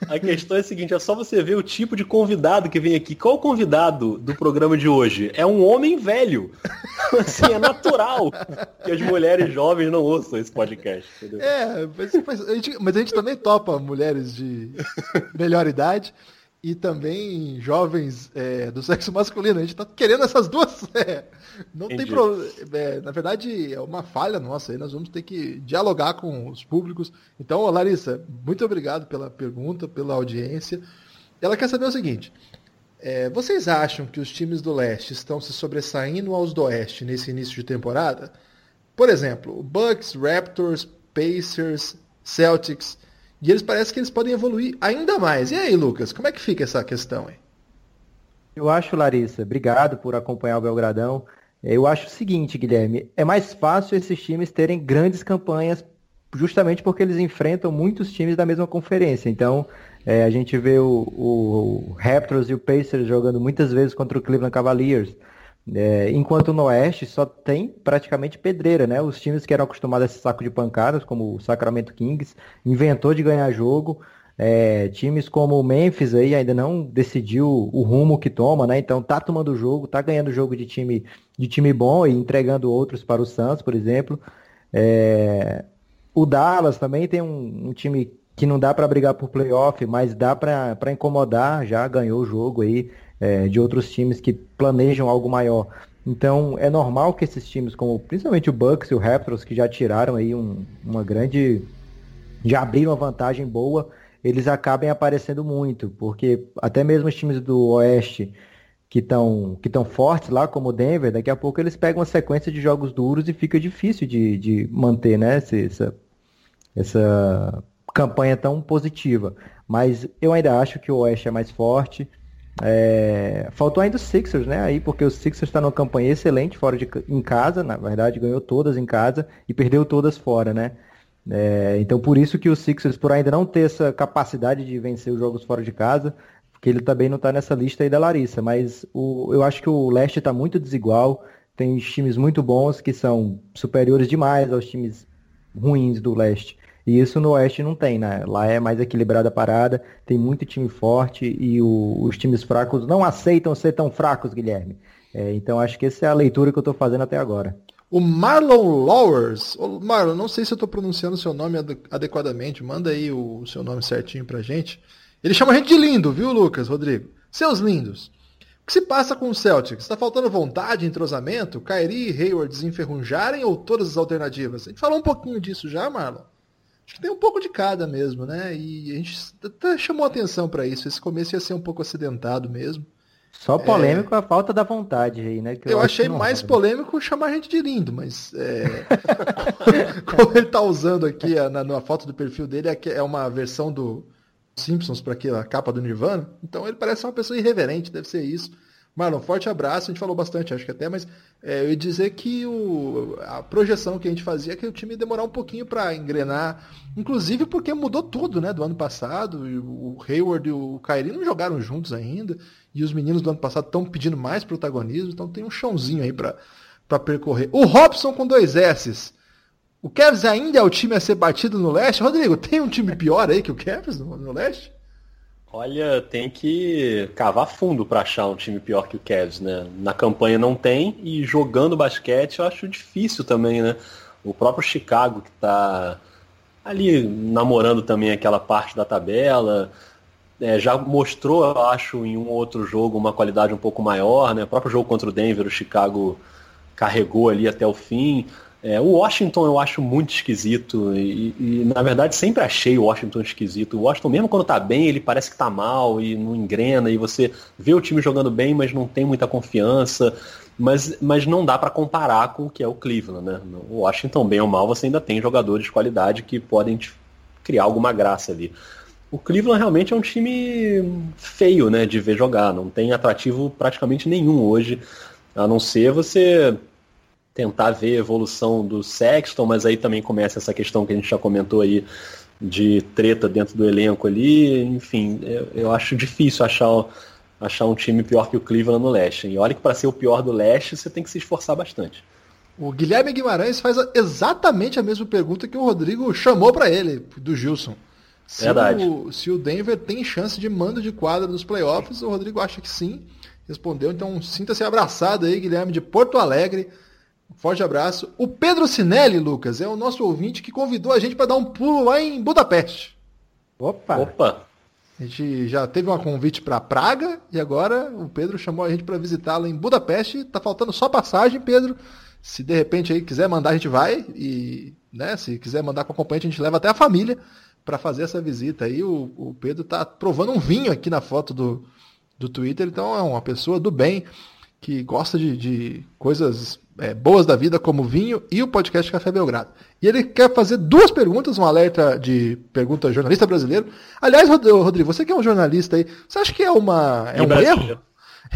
A questão é a seguinte, é só você ver o tipo de convidado que vem aqui. Qual o convidado do programa de hoje? É um homem velho. Assim, é natural que as mulheres jovens não ouçam esse podcast. Entendeu? É, mas, mas, a gente, mas a gente também topa mulheres de melhor idade e também jovens é, do sexo masculino. A gente está querendo essas duas. É, não Entendi. tem problema. É, na verdade, é uma falha nossa aí. Nós vamos ter que dialogar com os públicos. Então, Larissa, muito obrigado pela pergunta, pela audiência. Ela quer saber o seguinte. É, vocês acham que os times do leste estão se sobressaindo aos do oeste nesse início de temporada? Por exemplo, Bucks, Raptors, Pacers, Celtics e eles parecem que eles podem evoluir ainda mais. E aí, Lucas, como é que fica essa questão aí? Eu acho, Larissa, obrigado por acompanhar o Belgradão. Eu acho o seguinte, Guilherme, é mais fácil esses times terem grandes campanhas justamente porque eles enfrentam muitos times da mesma conferência. Então, é, a gente vê o, o, Raptors e o Pacers jogando muitas vezes contra o Cleveland Cavaliers. É, enquanto no Oeste só tem praticamente pedreira, né? Os times que eram acostumados a esse saco de pancadas, como o Sacramento Kings, inventou de ganhar jogo. É, times como o Memphis aí ainda não decidiu o rumo que toma, né? Então tá tomando jogo, tá ganhando jogo de time, de time bom e entregando outros para o Suns, por exemplo. É, o Dallas também tem um, um time que não dá para brigar por playoff, mas dá para incomodar, já ganhou o jogo aí é, de outros times que planejam algo maior. Então é normal que esses times, como principalmente o Bucks e o Raptors, que já tiraram aí um, uma grande. já abriram uma vantagem boa, eles acabem aparecendo muito, porque até mesmo os times do Oeste que estão que fortes lá, como o Denver, daqui a pouco eles pegam uma sequência de jogos duros e fica difícil de, de manter né, essa, essa campanha tão positiva. Mas eu ainda acho que o Oeste é mais forte. É, faltou ainda os Sixers, né? Aí, porque o Sixers está numa campanha excelente fora de em casa, na verdade, ganhou todas em casa e perdeu todas fora, né? É, então, por isso que o Sixers, por ainda não ter essa capacidade de vencer os jogos fora de casa, porque ele também não está nessa lista aí da Larissa, mas o, eu acho que o leste está muito desigual, tem times muito bons que são superiores demais aos times ruins do leste. E isso no Oeste não tem, né? Lá é mais equilibrada a parada, tem muito time forte e o, os times fracos não aceitam ser tão fracos, Guilherme. É, então acho que essa é a leitura que eu estou fazendo até agora. O Marlon Lowers, Marlon, não sei se eu estou pronunciando o seu nome adequadamente, manda aí o seu nome certinho pra gente. Ele chama a gente de lindo, viu, Lucas, Rodrigo? Seus lindos, o que se passa com o Celtics? Está faltando vontade, entrosamento? Kyrie e Hayward desenferrujarem ou todas as alternativas? A gente falou um pouquinho disso já, Marlon. Acho que tem um pouco de cada mesmo, né? E a gente até chamou atenção para isso. Esse começo ia ser um pouco acidentado mesmo. Só polêmico é... a falta da vontade aí, né? eu, eu achei mais roda. polêmico chamar a gente de lindo, mas é... como ele tá usando aqui na, na foto do perfil dele, é, é uma versão do Simpsons para a capa do Nirvana. Então ele parece uma pessoa irreverente, deve ser isso. Marlon, forte abraço, a gente falou bastante, acho que até, mas é, eu ia dizer que o, a projeção que a gente fazia é que o time ia demorar um pouquinho para engrenar, inclusive porque mudou tudo, né, do ano passado, o Hayward e o Kyrie não jogaram juntos ainda, e os meninos do ano passado estão pedindo mais protagonismo, então tem um chãozinho aí para percorrer. O Robson com dois S's. O Cavs ainda é o time a ser batido no leste? Rodrigo, tem um time pior aí que o Cavs no, no leste? Olha, tem que cavar fundo para achar um time pior que o Cavs, né? Na campanha não tem e jogando basquete eu acho difícil também, né? O próprio Chicago que está ali namorando também aquela parte da tabela, é, já mostrou, eu acho, em um outro jogo uma qualidade um pouco maior, né? O próprio jogo contra o Denver, o Chicago carregou ali até o fim. É, o Washington eu acho muito esquisito e, e, na verdade sempre achei o Washington esquisito. O Washington mesmo quando tá bem ele parece que tá mal e não engrena e você vê o time jogando bem mas não tem muita confiança. Mas, mas não dá para comparar com o que é o Cleveland, né? O Washington bem ou mal você ainda tem jogadores de qualidade que podem criar alguma graça ali. O Cleveland realmente é um time feio, né, de ver jogar. Não tem atrativo praticamente nenhum hoje, a não ser você tentar ver a evolução do Sexton, mas aí também começa essa questão que a gente já comentou aí de treta dentro do elenco ali. Enfim, eu, eu acho difícil achar, achar um time pior que o Cleveland no leste. E olha que para ser o pior do leste, você tem que se esforçar bastante. O Guilherme Guimarães faz exatamente a mesma pergunta que o Rodrigo chamou para ele, do Gilson. Se Verdade. O, se o Denver tem chance de mando de quadra nos playoffs, o Rodrigo acha que sim. Respondeu, então sinta-se abraçado aí, Guilherme, de Porto Alegre. Forte abraço. O Pedro Sinelli, Lucas, é o nosso ouvinte que convidou a gente para dar um pulo lá em Budapeste. Opa! Opa! A gente já teve um convite para Praga e agora o Pedro chamou a gente para visitá-lo em Budapeste. Tá faltando só passagem, Pedro. Se de repente aí quiser mandar, a gente vai. E né, se quiser mandar com acompanhante, a gente leva até a família para fazer essa visita aí. O, o, Pedro tá provando um vinho aqui na foto do, do Twitter, então é uma pessoa do bem que gosta de, de coisas é, boas da vida como vinho e o podcast Café Belgrado. E ele quer fazer duas perguntas, um alerta de pergunta jornalista brasileiro. Aliás, Rodrigo, você que é um jornalista aí, você acha que é uma é um erro?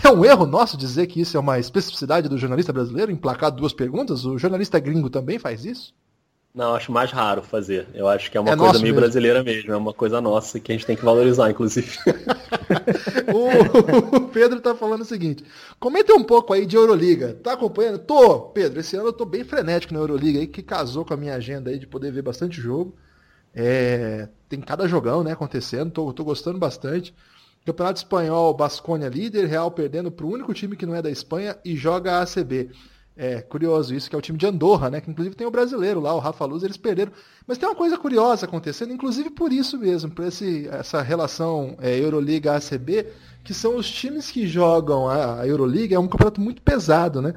É um erro nosso dizer que isso é uma especificidade do jornalista brasileiro, emplacar duas perguntas? O jornalista gringo também faz isso? Não, acho mais raro fazer. Eu acho que é uma é coisa meio mesmo. brasileira mesmo, é uma coisa nossa que a gente tem que valorizar, inclusive. o Pedro tá falando o seguinte: comenta um pouco aí de Euroliga. Tá acompanhando? Tô, Pedro, esse ano eu tô bem frenético na Euroliga aí, que casou com a minha agenda aí de poder ver bastante jogo. É, tem cada jogão, né, acontecendo, tô, tô gostando bastante. Campeonato Espanhol, Basconia líder, Real perdendo para o único time que não é da Espanha e joga a ACB. É curioso isso, que é o time de Andorra, né? Que inclusive tem o brasileiro lá, o Rafa Luz, eles perderam. Mas tem uma coisa curiosa acontecendo, inclusive por isso mesmo, por esse, essa relação é, Euroliga-ACB, que são os times que jogam a, a Euroliga, é um campeonato muito pesado, né?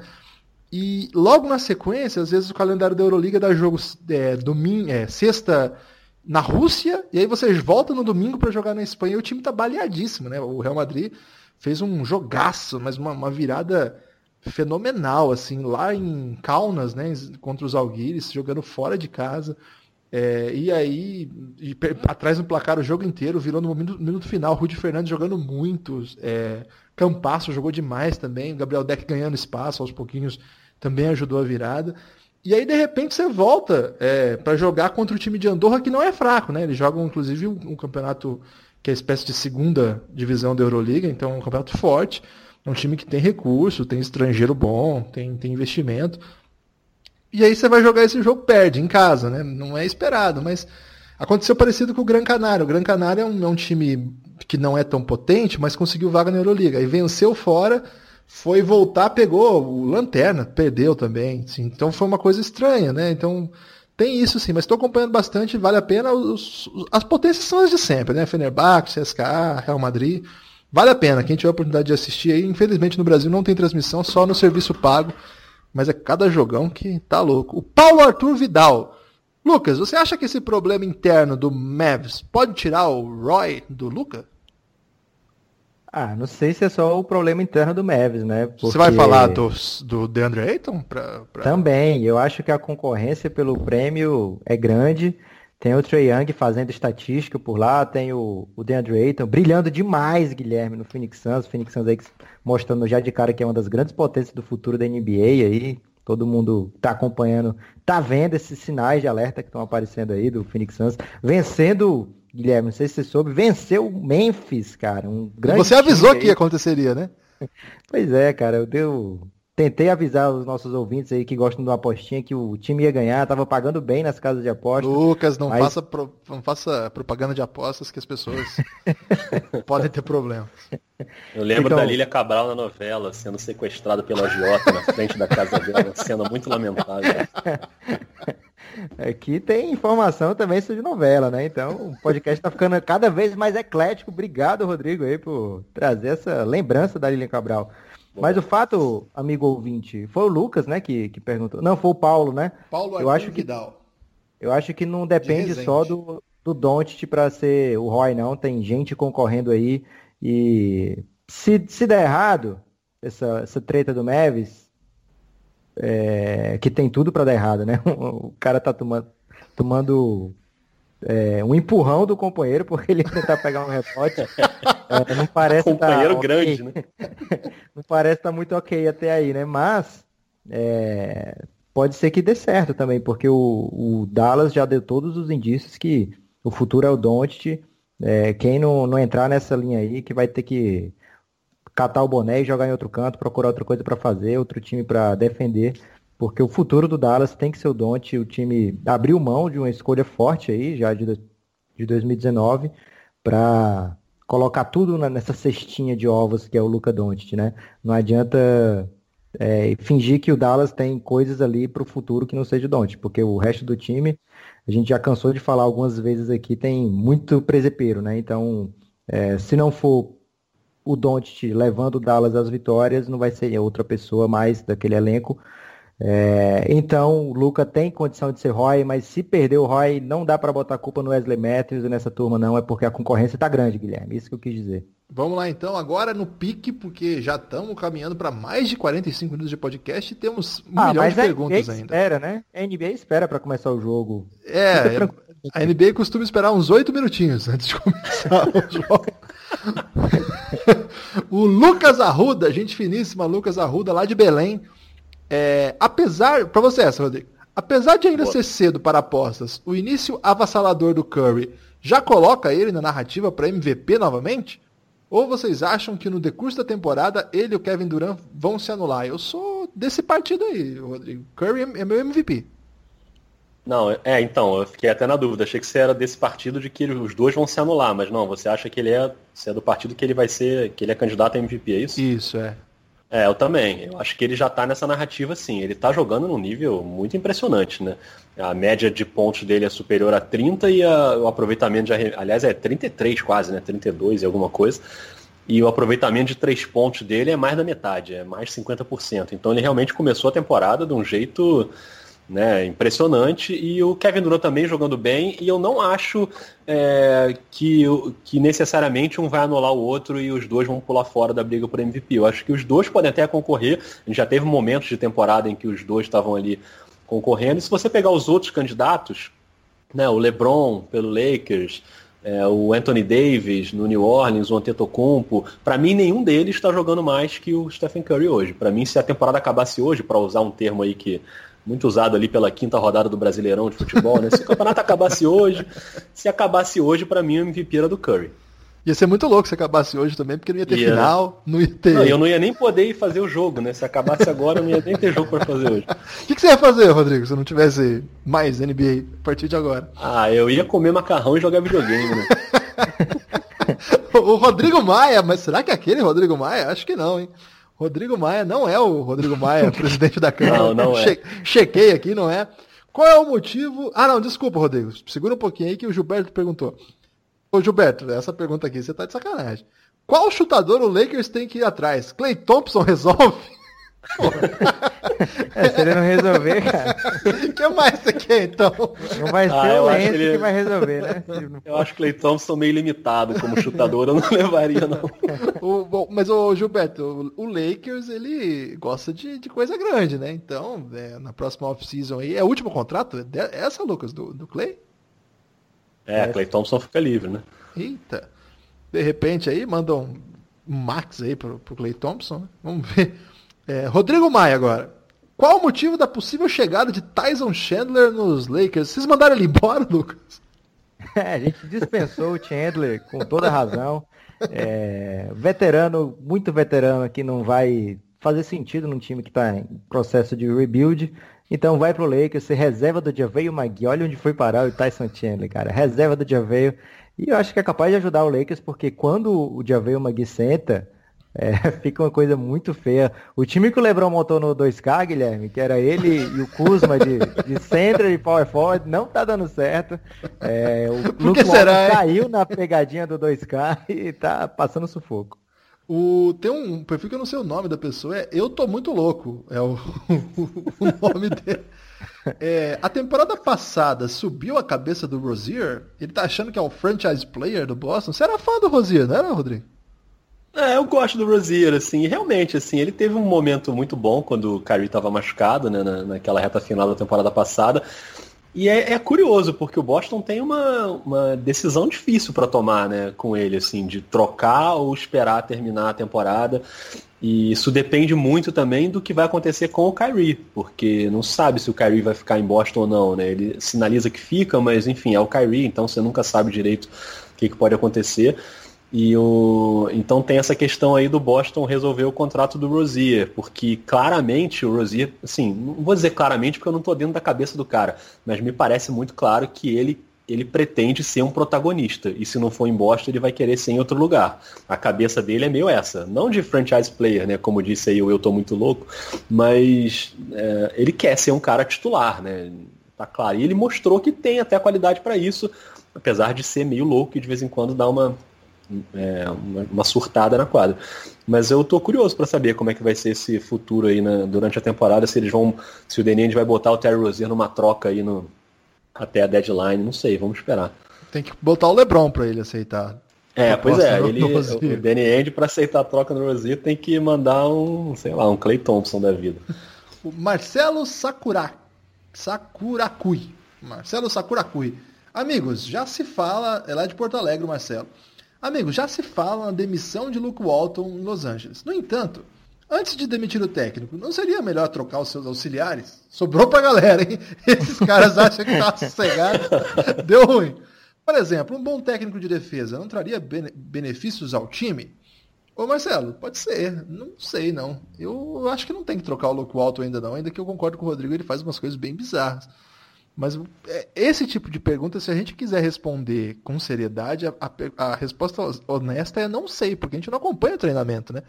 E logo na sequência, às vezes o calendário da Euroliga dá jogos é, domingo, é, sexta na Rússia, e aí vocês voltam no domingo para jogar na Espanha e o time tá baleadíssimo, né? O Real Madrid fez um jogaço, mas uma, uma virada fenomenal, assim, lá em Kaunas, né, contra os Alguires, jogando fora de casa. É, e aí, e, atrás no placar o jogo inteiro, virou no minuto, minuto final. Rudy Fernandes jogando muito. É, Campasso jogou demais também. Gabriel Deck ganhando espaço aos pouquinhos também ajudou a virada. E aí, de repente, você volta é, para jogar contra o time de Andorra, que não é fraco, né? Eles jogam, inclusive, um, um campeonato que é espécie de segunda divisão da Euroliga, então é um campeonato forte. É um time que tem recurso, tem estrangeiro bom, tem, tem investimento. E aí você vai jogar esse jogo, perde em casa, né? Não é esperado, mas aconteceu parecido com o Gran Canário. O Gran Canário é um, é um time que não é tão potente, mas conseguiu vaga na Euroliga. Aí venceu fora, foi voltar, pegou o Lanterna, perdeu também. Sim. Então foi uma coisa estranha, né? Então tem isso sim, mas estou acompanhando bastante, vale a pena. Os, as potências são as de sempre, né? Fenerbahçe, CSKA, Real Madrid Vale a pena, quem tiver a oportunidade de assistir aí, infelizmente no Brasil não tem transmissão, só no serviço pago, mas é cada jogão que tá louco. O Paulo Arthur Vidal. Lucas, você acha que esse problema interno do Mavs pode tirar o Roy do Luca? Ah, não sei se é só o problema interno do Mavis, né? Porque... Você vai falar do, do DeAndre Ayton? Pra, pra... Também, eu acho que a concorrência pelo prêmio é grande. Tem o Trey Young fazendo estatística por lá, tem o, o DeAndre Ayton brilhando demais, Guilherme, no Phoenix Suns. O Phoenix Suns aí mostrando já de cara que é uma das grandes potências do futuro da NBA aí. Todo mundo tá acompanhando, tá vendo esses sinais de alerta que estão aparecendo aí do Phoenix Suns, vencendo Guilherme, não sei se você soube, venceu o Memphis, cara. Um grande você avisou que aconteceria, né? Pois é, cara, eu deu... tentei avisar os nossos ouvintes aí que gostam de uma apostinha que o time ia ganhar, tava pagando bem nas casas de apostas. Lucas, não, mas... faça, pro... não faça propaganda de apostas que as pessoas podem ter problemas. Eu lembro então... da Lília Cabral na novela, sendo sequestrada pela agiota na frente da casa dela, cena muito lamentável. Aqui tem informação também sobre novela, né? Então o podcast tá ficando cada vez mais eclético. Obrigado, Rodrigo, aí, por trazer essa lembrança da Lilian Cabral. Mas o fato, amigo ouvinte, foi o Lucas, né, que, que perguntou. Não, foi o Paulo, né? Paulo eu acho que Eu acho que não depende de só do, do Doncic para ser o Roy, não. Tem gente concorrendo aí e se, se der errado essa, essa treta do Mavis, é, que tem tudo para dar errado, né? O cara tá tomando, tomando é, um empurrão do companheiro porque ele tentar pegar um rebote. É, não parece companheiro tá, grande, okay. né? não parece estar tá muito ok até aí, né? Mas é, pode ser que dê certo também, porque o, o, Dallas já deu todos os indícios que o futuro é o Doncic. É, quem não, não entrar nessa linha aí que vai ter que catar o boné e jogar em outro canto, procurar outra coisa para fazer, outro time para defender, porque o futuro do Dallas tem que ser o Don't. O time abriu mão de uma escolha forte aí, já de, de 2019, para colocar tudo nessa cestinha de ovos que é o Luca Doncic, né? Não adianta é, fingir que o Dallas tem coisas ali para o futuro que não seja o Doncic, porque o resto do time, a gente já cansou de falar algumas vezes aqui, tem muito presepeiro, né? Então, é, se não for o Doncic levando o Dallas às vitórias, não vai ser outra pessoa mais daquele elenco. É, então, o Luca tem condição de ser Roy, mas se perder o Roy, não dá para botar a culpa no Wesley Matthews e nessa turma não, é porque a concorrência está grande, Guilherme. Isso que eu quis dizer. Vamos lá então, agora no pique, porque já estamos caminhando para mais de 45 minutos de podcast e temos um ah, milhão de perguntas ainda. espera, né? A NBA espera para começar o jogo. É, a NBA costuma esperar uns 8 minutinhos antes de começar o jogo. o Lucas Arruda, gente finíssima, Lucas Arruda, lá de Belém. É, apesar, para você essa, Rodrigo, apesar de ainda Boa. ser cedo para apostas, o início avassalador do Curry já coloca ele na narrativa para MVP novamente? Ou vocês acham que no decurso da temporada ele e o Kevin Durant vão se anular? Eu sou desse partido aí, Rodrigo. Curry é meu MVP. Não, é, então, eu fiquei até na dúvida. Achei que você era desse partido de que os dois vão se anular, mas não, você acha que ele é, você é do partido que ele vai ser, que ele é candidato a MVP, é isso? Isso, é. É, eu também. Eu acho que ele já tá nessa narrativa, sim. Ele tá jogando num nível muito impressionante, né? A média de pontos dele é superior a 30 e a, o aproveitamento de aliás é 33 quase, né? 32 e alguma coisa. E o aproveitamento de três pontos dele é mais da metade, é mais 50%. Então ele realmente começou a temporada de um jeito né, impressionante e o Kevin Durant também jogando bem e eu não acho é, que, que necessariamente um vai anular o outro e os dois vão pular fora da briga por MVP. Eu acho que os dois podem até concorrer. A gente já teve momentos de temporada em que os dois estavam ali concorrendo. E se você pegar os outros candidatos, né, o LeBron pelo Lakers, é, o Anthony Davis no New Orleans, o Antetokounmpo, para mim nenhum deles está jogando mais que o Stephen Curry hoje. Para mim, se a temporada acabasse hoje, para usar um termo aí que muito usado ali pela quinta rodada do Brasileirão de futebol, né? Se o campeonato acabasse hoje, se acabasse hoje, para mim o MVP era do Curry. Ia ser muito louco se acabasse hoje também, porque não ia ter ia, final, não ia ter. Não, eu não ia nem poder ir fazer o jogo, né? Se acabasse agora, eu não ia nem ter jogo para fazer hoje. O que, que, você ia fazer, Rodrigo, se não tivesse mais NBA a partir de agora? Ah, eu ia comer macarrão e jogar videogame, né? o Rodrigo Maia, mas será que é aquele Rodrigo Maia? Acho que não, hein? Rodrigo Maia não é o Rodrigo Maia, presidente da Câmara. Não, não é. chequei aqui, não é. Qual é o motivo? Ah, não, desculpa, Rodrigo. Segura um pouquinho aí que o Gilberto perguntou. Ô, Gilberto, essa pergunta aqui você tá de sacanagem. Qual chutador o Lakers tem que ir atrás? Clay Thompson resolve? É, se ele não resolver, cara. O que mais você quer, então? Não vai ser ah, o Lance que, ele... que, vai resolver, né? Eu acho que o Clay Thompson meio limitado como chutador, eu não levaria, não. O, bom, mas, o Gilberto, o, Lakers, ele gosta de, de coisa grande, né? Então, é, na próxima off-season aí, é o último contrato? É essa, Lucas, do, do Clay? É, Clay Thompson fica livre, né? Eita. De repente aí, mandam um Max aí pro, pro Clay Thompson, né? Vamos ver. É, Rodrigo Maia agora. Qual o motivo da possível chegada de Tyson Chandler nos Lakers? Vocês mandaram ele embora, Lucas? É, a gente dispensou o Chandler com toda razão. É, veterano, muito veterano que não vai fazer sentido num time que está em processo de rebuild. Então vai pro Lakers, ser reserva do Javeio Magui. Olha onde foi parar o Tyson Chandler, cara. Reserva do Javeio. E eu acho que é capaz de ajudar o Lakers, porque quando o Javeio Magui senta, é, fica uma coisa muito feia. O time que o Lebron montou no 2K, Guilherme, que era ele e o Kuzma de, de center e power forward, não tá dando certo. É, o Luke será, caiu na pegadinha do 2K e tá passando sufoco. O, tem um perfil que eu não sei o nome da pessoa, é Eu Tô Muito Louco, é o, o nome dele. É, a temporada passada subiu a cabeça do Rozier, ele tá achando que é o franchise player do Boston. Você era fã do Rozier, não era, Rodrigo? É, eu gosto do Rozier, assim, realmente, assim, ele teve um momento muito bom quando o Kyrie estava machucado, né, na, naquela reta final da temporada passada. E é, é, curioso, porque o Boston tem uma, uma decisão difícil para tomar, né, com ele, assim, de trocar ou esperar terminar a temporada. E isso depende muito também do que vai acontecer com o Kyrie, porque não sabe se o Kyrie vai ficar em Boston ou não, né? Ele sinaliza que fica, mas enfim, é o Kyrie, então você nunca sabe direito o que, que pode acontecer. E o, então tem essa questão aí do Boston resolver o contrato do Rozier, porque claramente o Rozier, assim, não vou dizer claramente porque eu não estou dentro da cabeça do cara, mas me parece muito claro que ele ele pretende ser um protagonista. E se não for em Boston, ele vai querer ser em outro lugar. A cabeça dele é meio essa. Não de franchise player, né? Como disse aí o Eu Tô Muito Louco. Mas é, ele quer ser um cara titular, né? Tá claro. E ele mostrou que tem até qualidade para isso, apesar de ser meio louco e de vez em quando dar uma é, uma, uma, surtada na quadra. Mas eu tô curioso para saber como é que vai ser esse futuro aí na, durante a temporada, se eles vão. Se o Denend vai botar o Terry Rozier numa troca aí no, até a deadline, não sei, vamos esperar. Tem que botar o Lebron para ele aceitar. É, pois é, ele, o Danny End para aceitar a troca no Rozier tem que mandar um, sei lá, um Clay Thompson da vida. O Marcelo Sakura, Sakurakui. Marcelo Sakurakui. Amigos, já se fala, é lá de Porto Alegre, Marcelo. Amigo, já se fala na demissão de Luke Walton em Los Angeles. No entanto, antes de demitir o técnico, não seria melhor trocar os seus auxiliares? Sobrou pra galera, hein? Esses caras acham que tá sossegado. Deu ruim. Por exemplo, um bom técnico de defesa não traria benefícios ao time? Ô Marcelo, pode ser. Não sei, não. Eu acho que não tem que trocar o Luke Walton ainda não, ainda que eu concordo com o Rodrigo, ele faz umas coisas bem bizarras. Mas é, esse tipo de pergunta, se a gente quiser responder com seriedade, a, a, a, resposta honesta é não sei, porque a gente não acompanha o treinamento, né?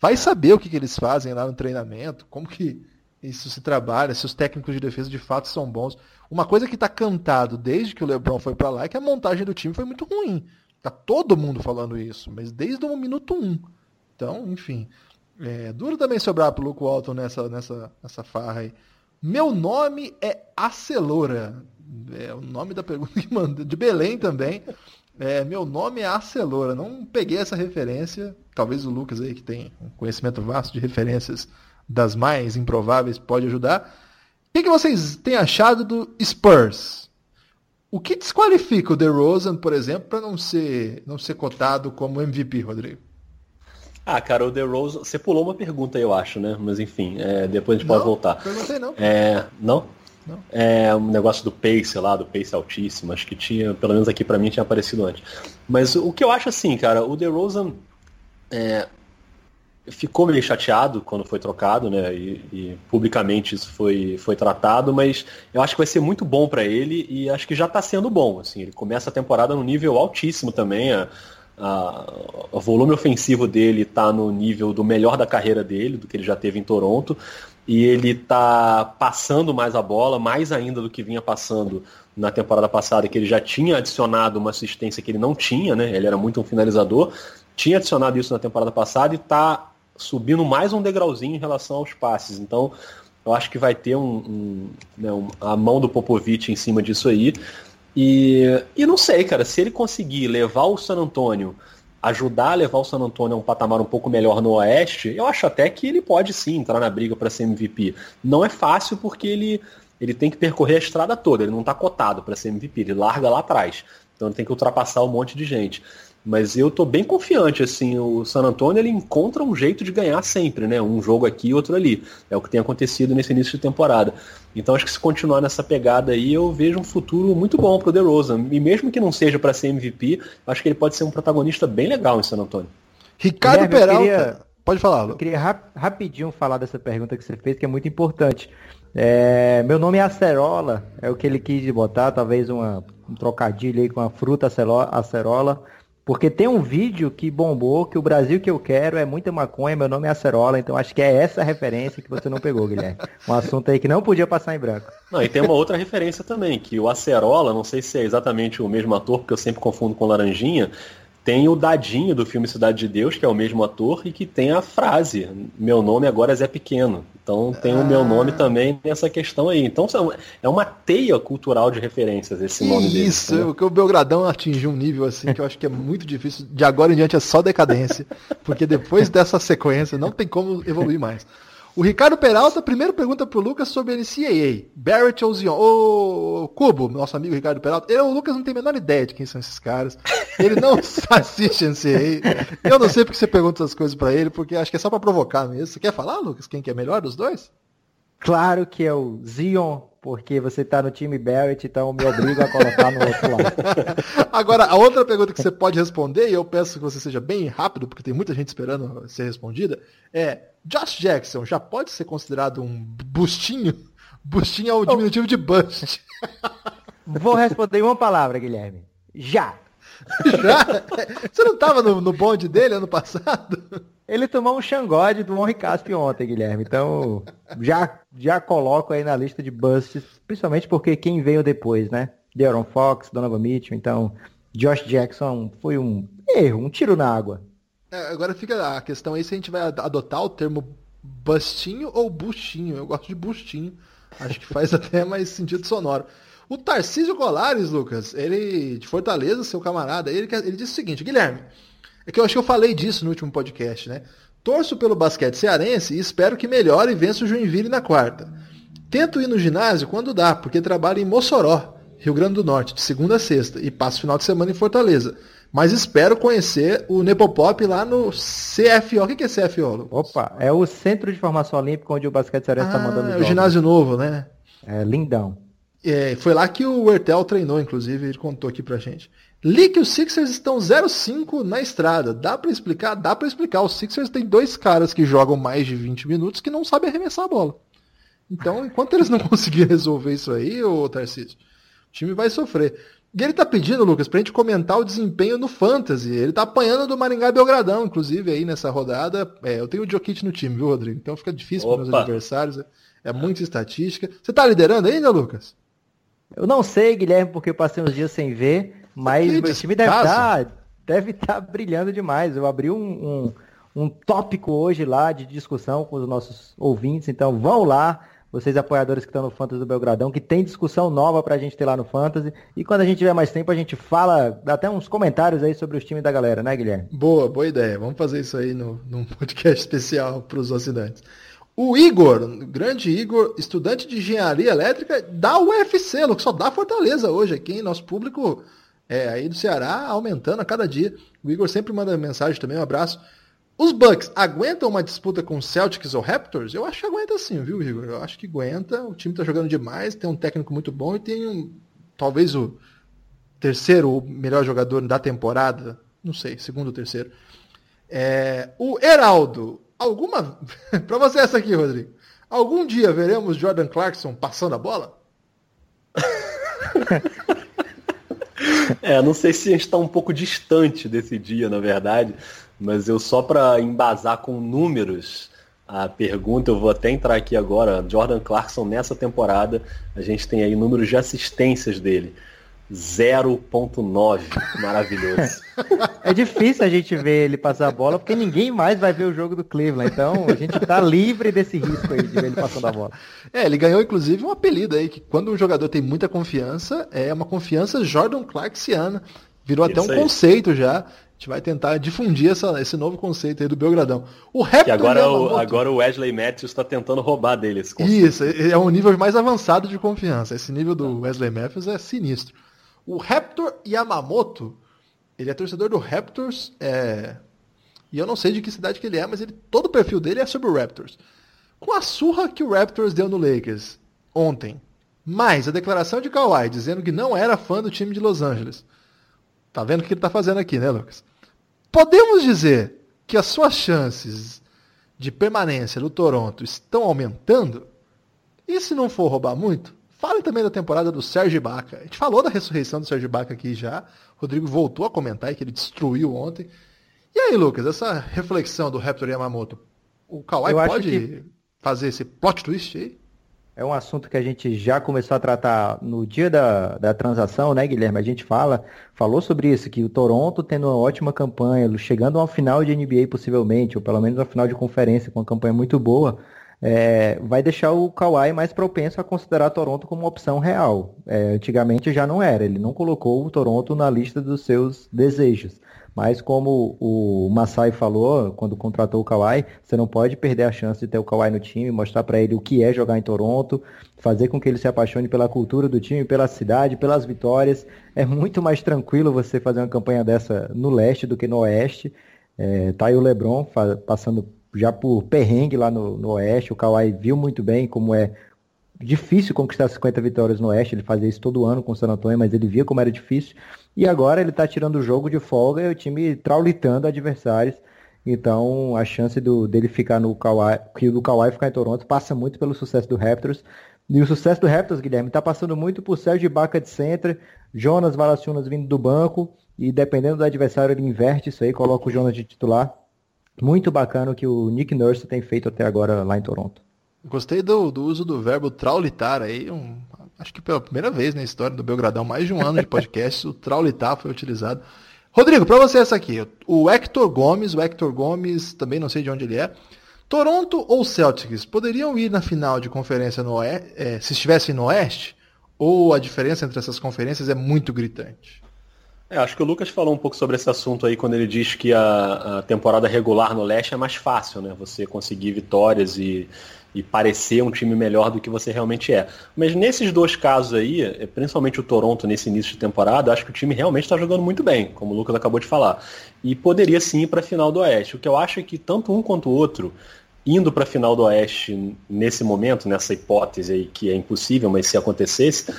Vai saber o que, que eles fazem lá no treinamento, como que isso se trabalha, se os técnicos de defesa de fato são bons. Uma coisa que está cantado desde que o LeBron foi para lá é que a montagem do time foi muito ruim. Tá todo mundo falando isso, mas desde o minuto um. Então, enfim. É duro também sobrar pro Luke Walton nessa, nessa, nessa farra aí. Meu nome é Aceloura. É o nome da pergunta que manda. De Belém também. É, meu nome é Aceloura. Não peguei essa referência. Talvez o Lucas aí, que tem um conhecimento vasto de referências das mais improváveis, pode ajudar. O que, que vocês têm achado do Spurs? O que desqualifica o DeRozan, por exemplo, para não ser, não ser cotado como MVP, Rodrigo? Ah, cara, o The Rose. Você pulou uma pergunta, eu acho, né? Mas enfim, é, depois a gente não, pode voltar. Perguntei não. É, não? Não. É um negócio do pace lá, do pace altíssimo. Acho que tinha, pelo menos aqui para mim, tinha aparecido antes. Mas o que eu acho assim, cara, o DeRozan é, ficou meio chateado quando foi trocado, né? E, e, publicamente isso foi, foi tratado, mas eu acho que vai ser muito bom para ele e acho que já está sendo bom. Assim, ele começa a temporada num nível altíssimo também. A, o volume ofensivo dele está no nível do melhor da carreira dele, do que ele já teve em Toronto, e ele está passando mais a bola, mais ainda do que vinha passando na temporada passada, que ele já tinha adicionado uma assistência que ele não tinha, né? Ele era muito um finalizador, tinha adicionado isso na temporada passada e está subindo mais um degrauzinho em relação aos passes. Então, eu acho que vai ter um, um, né, um, a mão do Popovich em cima disso aí. E, e não sei, cara, se ele conseguir levar o San Antonio, ajudar a levar o San Antonio a um patamar um pouco melhor no Oeste, eu acho até que ele pode sim entrar na briga para ser MVP. Não é fácil porque ele, ele tem que percorrer a estrada toda, ele não está cotado para ser MVP, ele larga lá atrás. Então ele tem que ultrapassar um monte de gente. Mas eu tô bem confiante, assim, o San Antonio ele encontra um jeito de ganhar sempre, né? Um jogo aqui e outro ali. É o que tem acontecido nesse início de temporada. Então acho que se continuar nessa pegada aí, eu vejo um futuro muito bom pro DeRozan. E mesmo que não seja para ser MVP, acho que ele pode ser um protagonista bem legal em San Antonio. Ricardo Guilherme, Peralta, queria, pode falar. Eu queria rap, rapidinho falar dessa pergunta que você fez, que é muito importante. É, meu nome é Acerola, é o que ele quis botar, talvez uma, um trocadilho aí com a fruta acerola. Porque tem um vídeo que bombou, que o Brasil que eu quero é muita maconha, meu nome é Acerola, então acho que é essa referência que você não pegou, Guilherme. Um assunto aí que não podia passar em branco. Não, e tem uma outra referência também, que o Acerola, não sei se é exatamente o mesmo ator, porque eu sempre confundo com Laranjinha, tem o Dadinho do filme Cidade de Deus, que é o mesmo ator, e que tem a frase: Meu nome agora é Zé Pequeno. Então tem ah. o meu ah. nome também nessa questão aí. Então é uma teia cultural de referências esse que nome dele. Isso, né? o Belgradão atingiu um nível assim que eu acho que é muito difícil. De agora em diante é só decadência. porque depois dessa sequência não tem como evoluir mais. O Ricardo Peralta primeiro pergunta pro Lucas sobre NCAA. Barrett ou Zion? Ô, Cubo, nosso amigo Ricardo Peralta. Eu, o Lucas não tem a menor ideia de quem são esses caras. Ele não assiste NCAA. Eu não sei porque você pergunta essas coisas para ele, porque acho que é só para provocar mesmo. Você quer falar, Lucas, quem que é melhor dos dois? Claro que é o Zion, porque você tá no time Barrett, então me obriga a colocar no outro lado. Agora, a outra pergunta que você pode responder, e eu peço que você seja bem rápido, porque tem muita gente esperando ser respondida, é Josh Jackson já pode ser considerado um bustinho? Bustinho é o diminutivo de bust. Vou responder em uma palavra, Guilherme. Já. Já? Você não estava no, no bonde dele ano passado? Ele tomou um xangode do Henri Casp ontem, Guilherme. Então, já, já coloco aí na lista de busts, principalmente porque quem veio depois, né? De'Aaron Fox, Donovan Mitchell. Então, Josh Jackson foi um erro, um tiro na água. É, agora fica a questão aí se a gente vai adotar o termo bustinho ou buchinho. Eu gosto de bustinho. Acho que faz até mais sentido sonoro. O Tarcísio Colares, Lucas, ele de Fortaleza, seu camarada, ele, ele disse o seguinte, Guilherme, é que eu acho que eu falei disso no último podcast, né? Torço pelo basquete cearense e espero que melhore e vença o Joinville na quarta. Tento ir no ginásio quando dá, porque trabalho em Mossoró, Rio Grande do Norte, de segunda a sexta, e passo final de semana em Fortaleza. Mas espero conhecer o Nepopop lá no CFO. O que é CFO? Lucas? Opa, é o Centro de Formação Olímpica onde o basquete cearense está ah, mandando É o ginásio novo, né? É lindão. É, foi lá que o Ertel treinou, inclusive, ele contou aqui pra gente. Li que os Sixers estão 0-5 na estrada. Dá para explicar? Dá para explicar. Os Sixers têm dois caras que jogam mais de 20 minutos que não sabem arremessar a bola. Então, enquanto eles não conseguirem resolver isso aí, ô Tarcísio, o time vai sofrer. E ele tá pedindo, Lucas, pra gente comentar o desempenho no Fantasy. Ele tá apanhando do Maringá Belgradão, inclusive, aí nessa rodada. É, eu tenho o Jokic no time, viu, Rodrigo? Então fica difícil para meus adversários. É, é muita estatística. Você tá liderando ainda, Lucas? Eu não sei, Guilherme, porque eu passei uns dias sem ver, mas o meu time deve estar tá, deve tá brilhando demais. Eu abri um, um, um tópico hoje lá de discussão com os nossos ouvintes, então vão lá vocês apoiadores que estão no Fantasy do Belgradão, que tem discussão nova pra gente ter lá no Fantasy. E quando a gente tiver mais tempo, a gente fala, dá até uns comentários aí sobre os times da galera, né, Guilherme? Boa, boa ideia. Vamos fazer isso aí no, num podcast especial para os assinantes. O Igor, grande Igor, estudante de engenharia elétrica da UFC, que só dá Fortaleza hoje aqui, nosso público é, aí do Ceará aumentando a cada dia. O Igor sempre manda mensagem também, um abraço. Os Bucks aguentam uma disputa com Celtics ou Raptors? Eu acho que aguenta sim, viu, Igor? Eu acho que aguenta. O time tá jogando demais, tem um técnico muito bom e tem um, talvez o terceiro melhor jogador da temporada. Não sei, segundo ou terceiro. É, o Heraldo, alguma. para você essa aqui, Rodrigo. Algum dia veremos Jordan Clarkson passando a bola? é, não sei se a gente está um pouco distante desse dia, na verdade. Mas eu só para embasar com números a pergunta, eu vou até entrar aqui agora. Jordan Clarkson nessa temporada, a gente tem aí números de assistências dele. 0.9. Maravilhoso. É difícil a gente ver ele passar a bola, porque ninguém mais vai ver o jogo do Cleveland. Então a gente tá livre desse risco aí de ver ele passando a bola. É, ele ganhou inclusive um apelido aí, que quando um jogador tem muita confiança, é uma confiança Jordan Clarksiana. Virou até um conceito já. A gente vai tentar difundir essa, esse novo conceito aí do Belgradão. O Raptor agora, o, agora o Wesley Matthews está tentando roubar dele esse conceito. Isso, é um nível mais avançado de confiança. Esse nível do Wesley Matthews é sinistro. O Raptor Yamamoto, ele é torcedor do Raptors, é... e eu não sei de que cidade que ele é, mas ele, todo o perfil dele é sobre o Raptors. Com a surra que o Raptors deu no Lakers ontem, mais a declaração de Kawhi dizendo que não era fã do time de Los Angeles. Tá vendo o que ele tá fazendo aqui, né, Lucas? Podemos dizer que as suas chances de permanência no Toronto estão aumentando? E se não for roubar muito, Fale também da temporada do Sérgio Baca. A gente falou da ressurreição do Sérgio Baca aqui já. O Rodrigo voltou a comentar que ele destruiu ontem. E aí, Lucas, essa reflexão do Raptor Yamamoto, o Kawhi Eu pode que... fazer esse plot twist aí? É um assunto que a gente já começou a tratar no dia da, da transação, né, Guilherme? A gente fala, falou sobre isso, que o Toronto tendo uma ótima campanha, chegando ao final de NBA possivelmente, ou pelo menos ao final de conferência, com uma campanha muito boa, é, vai deixar o Kawhi mais propenso a considerar Toronto como uma opção real. É, antigamente já não era, ele não colocou o Toronto na lista dos seus desejos. Mas como o Masai falou quando contratou o Kawhi, você não pode perder a chance de ter o Kawhi no time, mostrar para ele o que é jogar em Toronto, fazer com que ele se apaixone pela cultura do time, pela cidade, pelas vitórias. É muito mais tranquilo você fazer uma campanha dessa no leste do que no oeste. É, tá aí o LeBron passando já por perrengue lá no, no Oeste. O Kawhi viu muito bem como é difícil conquistar 50 vitórias no Oeste. Ele fazia isso todo ano com o San Antonio, mas ele via como era difícil. E agora ele está tirando o jogo de folga e o time traulitando adversários. Então a chance do, dele ficar no Kawhi, que do Kawhi ficar em Toronto passa muito pelo sucesso do Raptors. E o sucesso do Raptors, Guilherme, está passando muito por Sérgio Ibaka de center, Jonas Valanciunas vindo do banco, e dependendo do adversário ele inverte isso aí, coloca o Jonas de titular muito bacana que o Nick Nurse tem feito até agora lá em Toronto. Gostei do, do uso do verbo traulitar aí, um, acho que pela primeira vez na história do Belgradão, mais de um ano de podcast, o traulitar foi utilizado. Rodrigo, para você essa aqui, o Hector Gomes, o Hector Gomes, também não sei de onde ele é. Toronto ou Celtics poderiam ir na final de conferência no Oeste, é, se estivessem no Oeste? Ou a diferença entre essas conferências é muito gritante? É, acho que o Lucas falou um pouco sobre esse assunto aí quando ele diz que a, a temporada regular no leste é mais fácil, né? Você conseguir vitórias e, e parecer um time melhor do que você realmente é. Mas nesses dois casos aí, é, principalmente o Toronto nesse início de temporada, acho que o time realmente está jogando muito bem, como o Lucas acabou de falar. E poderia sim ir para a final do Oeste. O que eu acho é que tanto um quanto o outro, indo para a final do Oeste nesse momento, nessa hipótese aí que é impossível, mas se acontecesse,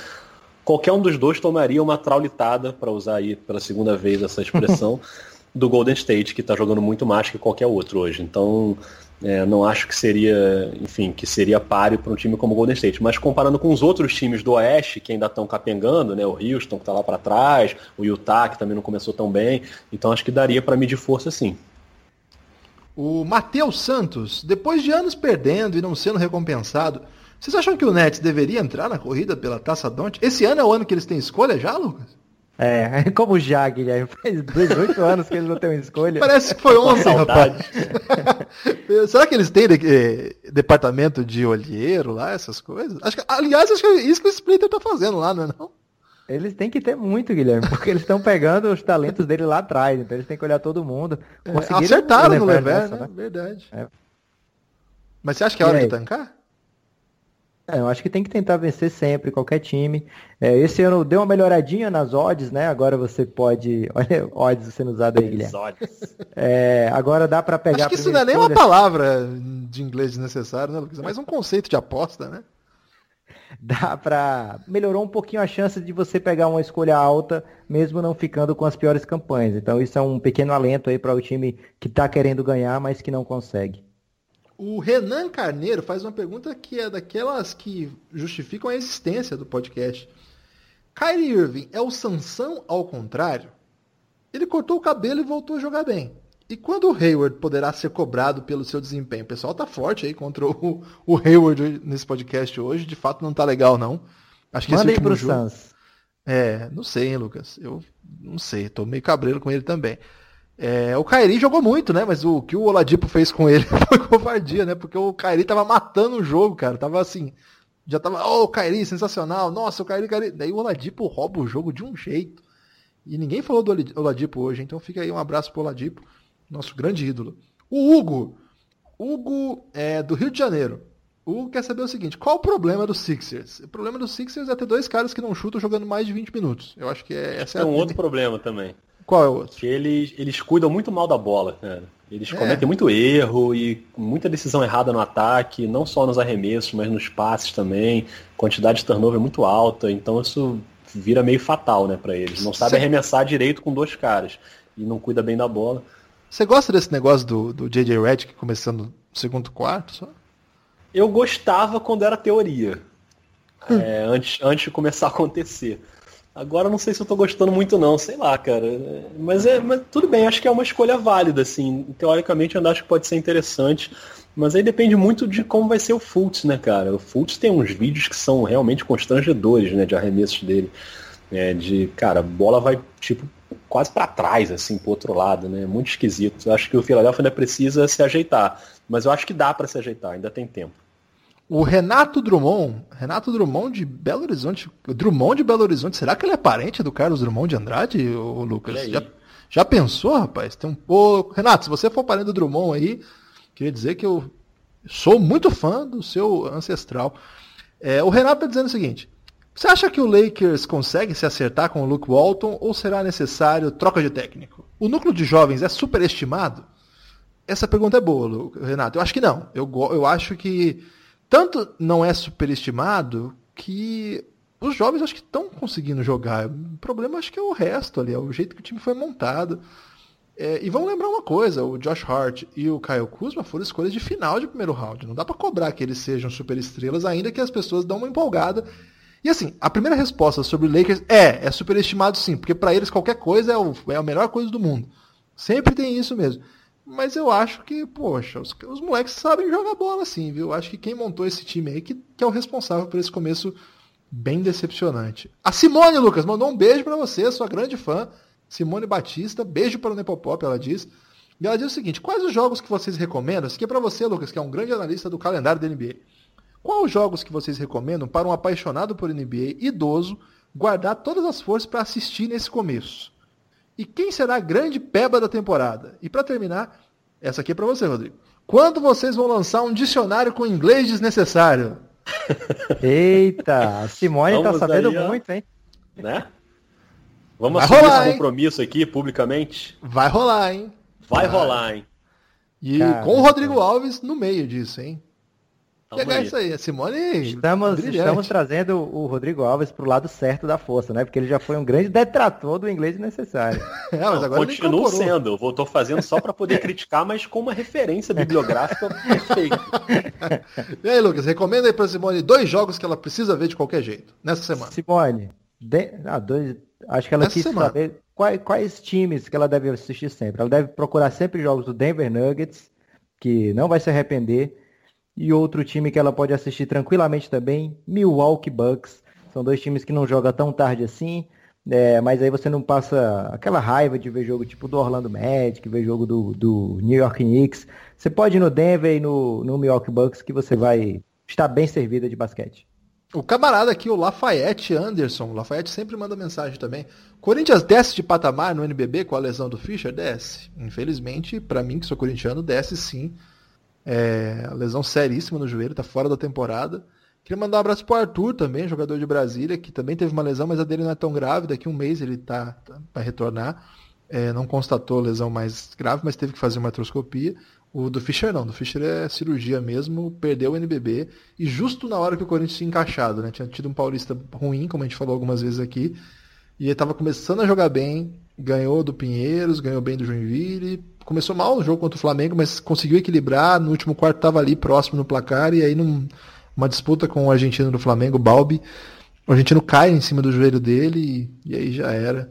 qualquer um dos dois tomaria uma traulitada, para usar aí pela segunda vez essa expressão, do Golden State, que está jogando muito mais que qualquer outro hoje. Então, é, não acho que seria, enfim, que seria páreo para um time como o Golden State. Mas comparando com os outros times do Oeste, que ainda estão capengando, né? O Houston, que está lá para trás, o Utah, que também não começou tão bem. Então, acho que daria para medir força sim. O Matheus Santos, depois de anos perdendo e não sendo recompensado, vocês acham que o Nets deveria entrar na corrida pela Taça Don't? Esse ano é o ano que eles têm escolha já, Lucas? É, como já, Guilherme. Faz 18 anos que eles não têm escolha. Parece que foi ontem, rapaz. Será que eles têm de, eh, departamento de olheiro lá, essas coisas? Acho que, aliás, acho que é isso que o Splitter tá fazendo lá, não é não? Eles têm que ter muito, Guilherme, porque eles estão pegando os talentos dele lá atrás, então eles têm que olhar todo mundo. É, acertaram no Lever, né? né? Verdade. É. Mas você acha que é hora de tancar? É, eu acho que tem que tentar vencer sempre, qualquer time. É, esse ano deu uma melhoradinha nas odds, né? Agora você pode. Olha, odds sendo usado aí, Guilherme. Odds. É, agora dá para pegar. Acho que isso não é nem uma palavra de inglês desnecessário, né, Lucas? É mais um conceito de aposta, né? Dá para melhorou um pouquinho a chance de você pegar uma escolha alta, mesmo não ficando com as piores campanhas. Então isso é um pequeno alento aí para o time que está querendo ganhar, mas que não consegue. O Renan Carneiro faz uma pergunta que é daquelas que justificam a existência do podcast. Kyrie Irving é o Sansão ao contrário? Ele cortou o cabelo e voltou a jogar bem. E quando o Hayward poderá ser cobrado pelo seu desempenho? O pessoal tá forte aí contra o, o Hayward nesse podcast hoje. De fato não tá legal, não. Acho que Manda aí pro jogo... Sans. É, não sei, hein, Lucas. Eu não sei, tô meio cabreiro com ele também. É, o Kairi jogou muito, né? Mas o que o Oladipo fez com ele foi covardia, né? Porque o Kairi tava matando o jogo, cara. Tava assim, já tava, oh, o Kairi, sensacional. Nossa, o Kairi, Kairi. Daí o Oladipo rouba o jogo de um jeito. E ninguém falou do Oladipo hoje, então fica aí um abraço pro Oladipo, nosso grande ídolo. O Hugo, Hugo é do Rio de Janeiro. O Hugo quer saber o seguinte, qual o problema do Sixers? O problema do Sixers é ter dois caras que não chutam jogando mais de 20 minutos. Eu acho que é, essa Tem é um outro problema também. Qual é o outro? Que eles, eles cuidam muito mal da bola, cara. Eles é. cometem muito erro e muita decisão errada no ataque, não só nos arremessos, mas nos passes também. Quantidade de turnover muito alta, então isso vira meio fatal, né, para eles. Não sabe Cê... arremessar direito com dois caras e não cuida bem da bola. Você gosta desse negócio do, do J.J. Redick começando no segundo quarto? Só? Eu gostava quando era teoria, hum. é, antes, antes de começar a acontecer. Agora não sei se eu tô gostando muito não, sei lá, cara. Mas é, mas tudo bem, acho que é uma escolha válida, assim. Teoricamente eu acho que pode ser interessante. Mas aí depende muito de como vai ser o Fultz, né, cara? O Fultz tem uns vídeos que são realmente constrangedores, né, de arremessos dele. É, de, cara, bola vai, tipo, quase para trás, assim, pro outro lado, né? Muito esquisito. Eu acho que o Philadelphia ainda precisa se ajeitar. Mas eu acho que dá para se ajeitar, ainda tem tempo. O Renato Drummond, Renato Drummond de Belo Horizonte, Drummond de Belo Horizonte, será que ele é parente do Carlos Drummond de Andrade, o Lucas? Já, já pensou, rapaz? Tem um pouco. Renato, se você for parente do Drummond aí, queria dizer que eu sou muito fã do seu ancestral. É, o Renato está dizendo o seguinte: você acha que o Lakers consegue se acertar com o Luke Walton ou será necessário troca de técnico? O núcleo de jovens é superestimado? Essa pergunta é boa, Renato. Eu acho que não. Eu, eu acho que tanto não é superestimado que os jovens acho que estão conseguindo jogar. O problema acho que é o resto ali, é o jeito que o time foi montado. É, e vamos lembrar uma coisa, o Josh Hart e o Kyle Kuzma foram escolhas de final de primeiro round. Não dá para cobrar que eles sejam super estrelas, ainda que as pessoas dão uma empolgada. E assim, a primeira resposta sobre o Lakers é, é superestimado sim, porque para eles qualquer coisa é, o, é a melhor coisa do mundo. Sempre tem isso mesmo. Mas eu acho que, poxa, os, os moleques sabem jogar bola assim, viu? Acho que quem montou esse time aí que, que é o responsável por esse começo bem decepcionante. A Simone, Lucas, mandou um beijo para você, sua grande fã. Simone Batista, beijo para o Nepopop, ela diz. E ela diz o seguinte: quais os jogos que vocês recomendam? Isso aqui é para você, Lucas, que é um grande analista do calendário da NBA. Quais os jogos que vocês recomendam para um apaixonado por NBA idoso guardar todas as forças para assistir nesse começo? E quem será a grande peba da temporada? E para terminar, essa aqui é para você, Rodrigo. Quando vocês vão lançar um dicionário com inglês desnecessário? Eita, a Simone tá Vamos tá sabendo aí, muito, hein? Né? Vamos Vai assumir rolar, esse compromisso hein? aqui publicamente? Vai rolar, hein? Vai, Vai. rolar, hein? E Caramba. com o Rodrigo Alves no meio disso, hein? Pegar isso aí, a Simone. Estamos, estamos trazendo o Rodrigo Alves para o lado certo da força, né? Porque ele já foi um grande detrator do inglês necessário. é, mas agora Continuo sendo, eu estou fazendo só para poder criticar, mas com uma referência bibliográfica perfeita. e aí, Lucas, recomenda aí para Simone dois jogos que ela precisa ver de qualquer jeito, nessa semana. Simone, de... ah, dois... acho que ela nessa quis semana. saber quais, quais times que ela deve assistir sempre. Ela deve procurar sempre jogos do Denver Nuggets, que não vai se arrepender e outro time que ela pode assistir tranquilamente também, Milwaukee Bucks. São dois times que não jogam tão tarde assim, é, mas aí você não passa aquela raiva de ver jogo tipo do Orlando Magic, ver jogo do, do New York Knicks. Você pode ir no Denver e no, no Milwaukee Bucks que você vai estar bem servida de basquete. O camarada aqui, o Lafayette Anderson, o Lafayette sempre manda mensagem também. Corinthians desce de patamar no NBB com a lesão do Fischer? Desce. Infelizmente, para mim que sou corintiano, desce sim. É, lesão seríssima no joelho, tá fora da temporada. Queria mandar um abraço pro Arthur também, jogador de Brasília, que também teve uma lesão, mas a dele não é tão grave. Daqui um mês ele tá, tá retornar. É, não constatou lesão mais grave, mas teve que fazer uma artroscopia. O do Fischer não, do Fischer é cirurgia mesmo, perdeu o NBB e justo na hora que o Corinthians tinha encaixado, né? Tinha tido um paulista ruim, como a gente falou algumas vezes aqui, e ele estava começando a jogar bem, ganhou do Pinheiros, ganhou bem do Joinville, começou mal o jogo contra o Flamengo, mas conseguiu equilibrar. No último quarto estava ali próximo no placar e aí numa disputa com o argentino do Flamengo, Balbi, o argentino cai em cima do joelho dele e, e aí já era.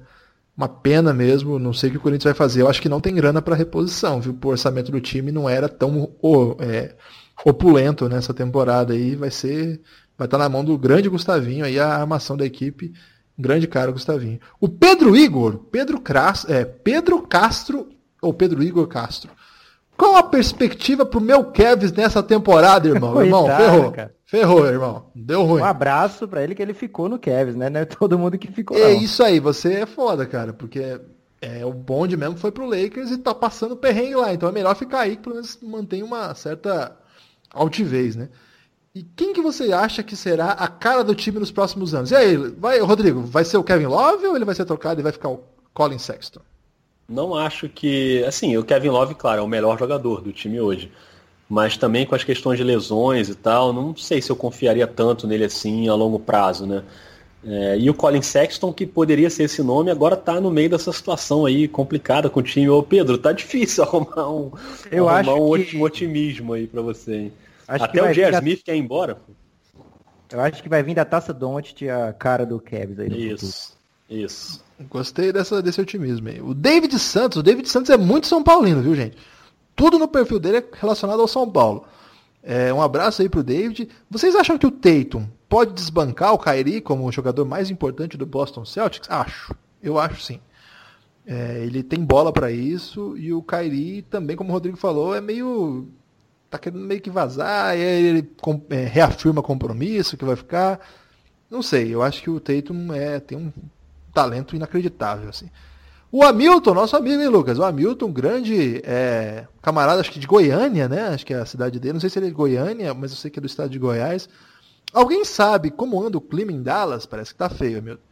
Uma pena mesmo, não sei o que o Corinthians vai fazer. Eu acho que não tem grana para reposição, viu? O orçamento do time não era tão oh, é, opulento nessa temporada aí. Vai ser, vai estar tá na mão do grande Gustavinho aí a armação da equipe Grande cara, Gustavinho. O Pedro Igor, Pedro, Cras, é, Pedro Castro, ou Pedro Igor Castro. Qual a perspectiva pro meu Kevs nessa temporada, irmão? Coitado, irmão, ferrou. cara. Ferrou, irmão. Deu ruim. Um abraço pra ele que ele ficou no Kevs, né? Não é todo mundo que ficou. É não. isso aí, você é foda, cara, porque é, o bonde mesmo foi pro Lakers e tá passando perrengue lá. Então é melhor ficar aí que pelo menos mantém uma certa altivez, né? E quem que você acha que será a cara do time nos próximos anos? E aí, vai, Rodrigo, vai ser o Kevin Love ou ele vai ser trocado e vai ficar o Colin Sexton? Não acho que. Assim, o Kevin Love, claro, é o melhor jogador do time hoje. Mas também com as questões de lesões e tal, não sei se eu confiaria tanto nele assim a longo prazo, né? É, e o Colin Sexton, que poderia ser esse nome, agora tá no meio dessa situação aí complicada com o time. Ô Pedro, tá difícil arrumar um, Eu arrumar acho um, que- oti- otimismo aí pra você, hein? Acho Até o J.R. da- Smith quer ir embora. pô. Eu acho que vai vir da taça Doncic a cara do Kevs aí no futuro. Isso, isso. Gostei dessa, desse otimismo aí. O David Santos, o David Santos é muito São Paulino, viu, gente? Tudo no perfil dele é relacionado ao São Paulo. É, um abraço aí pro David. Vocês acham que o Tatum pode desbancar o Kyrie como o jogador mais importante do Boston Celtics? Acho. Eu acho sim. É, ele tem bola pra isso e o Kyrie também, como o Rodrigo falou, é meio tá querendo meio que vazar, ele é, reafirma compromisso que vai ficar. Não sei, eu acho que o Tatum é, tem um talento inacreditável, assim. O Hamilton, nosso amigo, hein, Lucas? O Hamilton, grande é, camarada, acho que de Goiânia, né? Acho que é a cidade dele. Não sei se ele é de Goiânia, mas eu sei que é do estado de Goiás. Alguém sabe como anda o clima em Dallas? Parece que tá feio, Hamilton.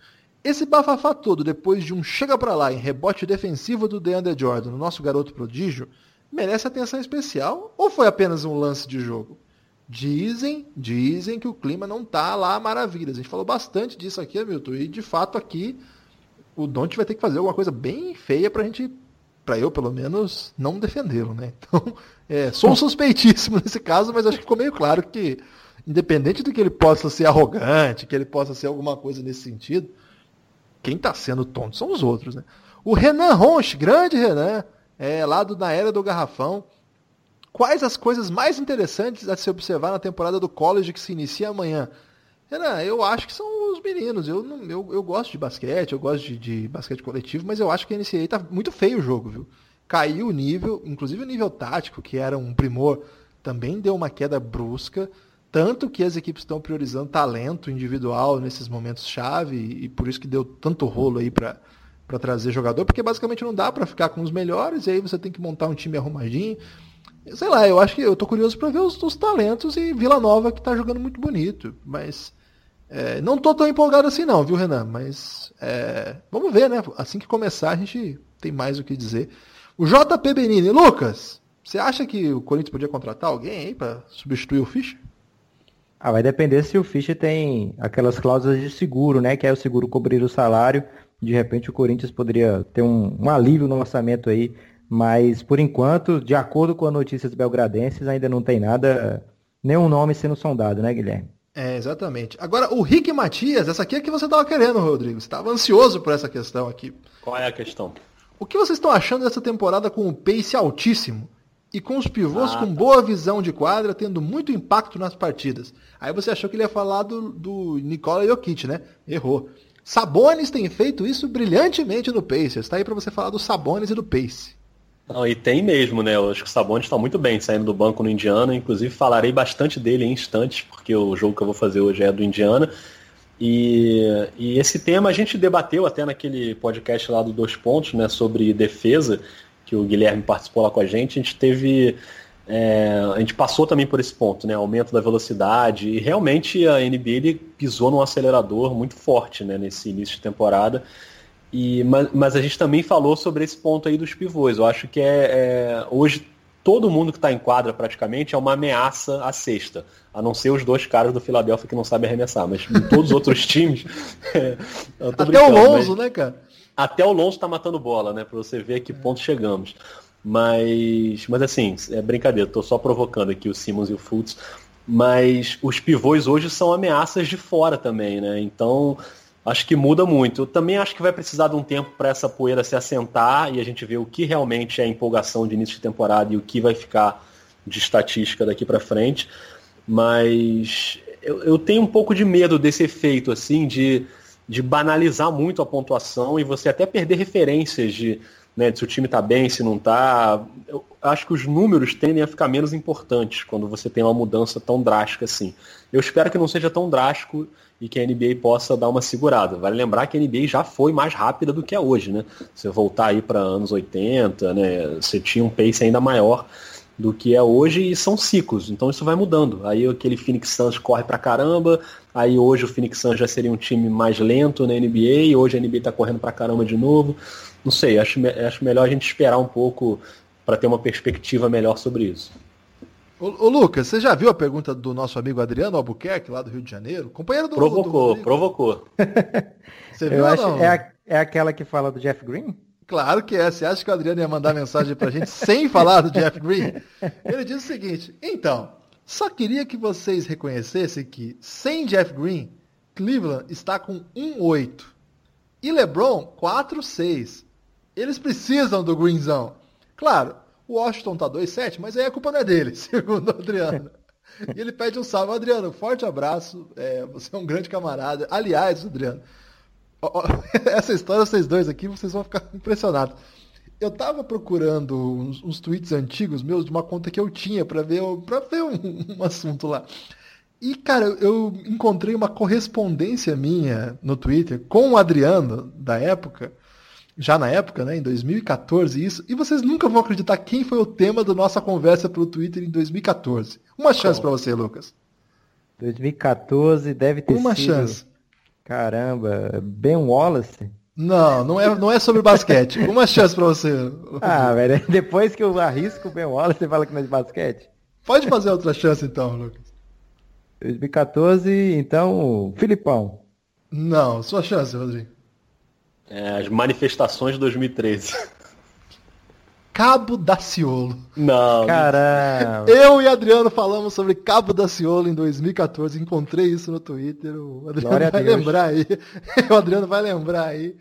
Esse bafafá todo, depois de um chega pra lá em rebote defensivo do DeAndre Jordan, nosso garoto prodígio, merece atenção especial ou foi apenas um lance de jogo? Dizem, dizem que o clima não tá lá maravilhas. A gente falou bastante disso aqui, Hamilton, e de fato aqui o Don't vai ter que fazer alguma coisa bem feia pra gente, pra eu pelo menos, não defendê-lo, né? Então, é, sou suspeitíssimo nesse caso, mas acho que ficou meio claro que, independente do que ele possa ser arrogante, que ele possa ser alguma coisa nesse sentido, quem tá sendo tonto são os outros, né? O Renan Ronch, grande Renan, é, lá do, na era do Garrafão. Quais as coisas mais interessantes a se observar na temporada do college que se inicia amanhã? Renan, eu acho que são os meninos. Eu, não, eu, eu gosto de basquete, eu gosto de, de basquete coletivo, mas eu acho que a NCAA tá muito feio o jogo, viu? Caiu o nível, inclusive o nível tático, que era um primor, também deu uma queda brusca. Tanto que as equipes estão priorizando talento individual nesses momentos chave, e por isso que deu tanto rolo aí para trazer jogador, porque basicamente não dá para ficar com os melhores, e aí você tem que montar um time arrumadinho. Sei lá, eu acho que eu tô curioso para ver os, os talentos e Vila Nova que tá jogando muito bonito, mas é, não tô tão empolgado assim não, viu, Renan? Mas é, vamos ver, né? Assim que começar a gente tem mais o que dizer. O JP Benini, Lucas, você acha que o Corinthians podia contratar alguém aí para substituir o Fischer? Ah, vai depender se o Fischer tem aquelas cláusulas de seguro, né? Que é o seguro cobrir o salário. De repente o Corinthians poderia ter um, um alívio no orçamento aí. Mas por enquanto, de acordo com as notícias belgradenses, ainda não tem nada, nenhum nome sendo sondado, né, Guilherme? É, exatamente. Agora, o Rick Matias, essa aqui é que você estava querendo, Rodrigo. Você estava ansioso por essa questão aqui. Qual é a questão? O que vocês estão achando dessa temporada com o pace altíssimo? E com os pivôs Ah, com tá. boa visão de quadra, tendo muito impacto nas partidas. Aí você achou que ele ia falar do, do Nikola Jokic, né? Errou. Sabonis tem feito isso brilhantemente no Pacers. Tá aí para você falar do Sabonis e do Pace. Não, e tem mesmo, né? Eu acho que o Sabonis está muito bem saindo do banco no Indiana. Inclusive falarei bastante dele em instantes, porque o jogo que eu vou fazer hoje é do Indiana. E, e esse tema a gente debateu até naquele podcast lá do Dois Pontos, né? Sobre defesa, que o Guilherme participou lá com a gente. A gente teve. é, a gente passou também por esse ponto, né? Aumento da velocidade. E realmente a NBA pisou num acelerador muito forte né? nesse início de temporada. E, mas, mas a gente também falou sobre esse ponto aí dos pivôs. Eu acho que é, é- hoje todo mundo que está em quadra praticamente é uma ameaça à cesta. A não ser os dois caras do Philadelphia que não sabem arremessar. Mas em todos os outros times. é, Até o Lonzo, mas- né, cara? até o Lonzo tá matando bola, né? Pra você ver a que ponto chegamos. Mas, mas assim, é brincadeira, tô só provocando aqui o Simmons e o Fultz. Mas os pivôs hoje são ameaças de fora também, né? Então, acho que muda muito. Eu também acho que vai precisar de um tempo para essa poeira se assentar e a gente ver o que realmente é empolgação de início de temporada e o que vai ficar de estatística daqui para frente. Mas eu, eu tenho um pouco de medo desse efeito, assim, de de banalizar muito a pontuação e você até perder referências de né, se o time está bem, se não está. Eu acho que os números tendem a ficar menos importantes quando você tem uma mudança tão drástica assim. Eu espero que não seja tão drástico e que a NBA possa dar uma segurada. Vale lembrar que a NBA já foi mais rápida do que é hoje, né? Você voltar aí para anos 80, né? Você tinha um pace ainda maior do que é hoje e são ciclos, então isso vai mudando. Aí aquele Phoenix Suns corre pra caramba, aí hoje o Phoenix Suns já seria um time mais lento na NBA, hoje a NBA tá correndo pra caramba de novo. Não sei, acho, acho melhor a gente esperar um pouco para ter uma perspectiva melhor sobre isso. Ô, ô, Lucas, você já viu a pergunta do nosso amigo Adriano Albuquerque, lá do Rio de Janeiro? Companheiro do Provocou, do provocou. você viu Eu acho, é, a, é aquela que fala do Jeff Green? Claro que é. Você acha que o Adriano ia mandar mensagem pra gente sem falar do Jeff Green? Ele diz o seguinte: então, só queria que vocês reconhecessem que sem Jeff Green, Cleveland está com 1-8 e LeBron 4-6. Eles precisam do Greenzão. Claro, o Washington tá 2-7, mas aí a culpa não é dele, segundo o Adriano. E ele pede um salve. Adriano, forte abraço. É, você é um grande camarada. Aliás, Adriano, essa história, vocês dois aqui, vocês vão ficar impressionados. Eu tava procurando uns, uns, tweets antigos meus de uma conta que eu tinha para ver, pra ver um, um assunto lá. E, cara, eu encontrei uma correspondência minha no Twitter com o Adriano, da época, já na época, né, em 2014, isso, e vocês nunca vão acreditar quem foi o tema da nossa conversa pelo Twitter em 2014. Uma chance para você, Lucas. 2014 deve ter Uma sido... chance. Caramba, Ben Wallace? Não, não é, não é sobre basquete. Uma chance para você. Ah, velho, depois que eu arrisco o Ben Wallace, você fala que não é de basquete? Pode fazer outra chance então, Lucas. 2014, então, Filipão. Não, sua chance, Rodrigo. É, as manifestações de 2013. Cabo Daciolo. Não. Caramba. Eu e Adriano falamos sobre Cabo Daciolo em 2014. Encontrei isso no Twitter. O Adriano Glória vai lembrar aí. O Adriano vai lembrar aí.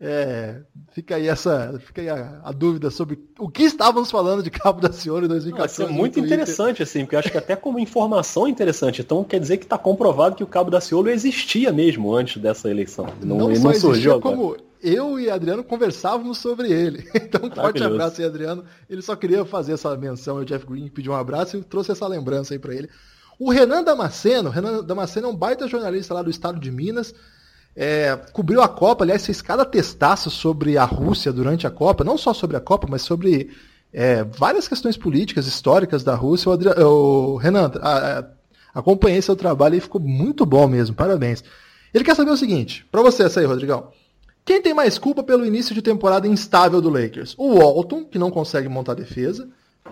É, fica aí essa, fica aí a, a, dúvida sobre o que estávamos falando de Cabo da Senhora em 2014. Vai ser muito interessante, assim, porque eu acho que até como informação é interessante. Então quer dizer que está comprovado que o Cabo da Ciolo existia mesmo antes dessa eleição. Não, não, não surgiu como eu e Adriano conversávamos sobre ele. Então, forte abraço aí, Adriano. Ele só queria fazer essa menção, o Jeff Green pediu um abraço e trouxe essa lembrança aí para ele. O Renan Damasceno, Renan Damasceno é um baita jornalista lá do estado de Minas é, cobriu a Copa, aliás, fez cada testaço sobre a Rússia durante a Copa, não só sobre a Copa, mas sobre é, várias questões políticas, históricas da Rússia. O, Adri... o Renan, a, a, acompanhei seu trabalho e ficou muito bom mesmo, parabéns. Ele quer saber o seguinte, para você essa aí, Rodrigão. Quem tem mais culpa pelo início de temporada instável do Lakers? O Walton, que não consegue montar defesa,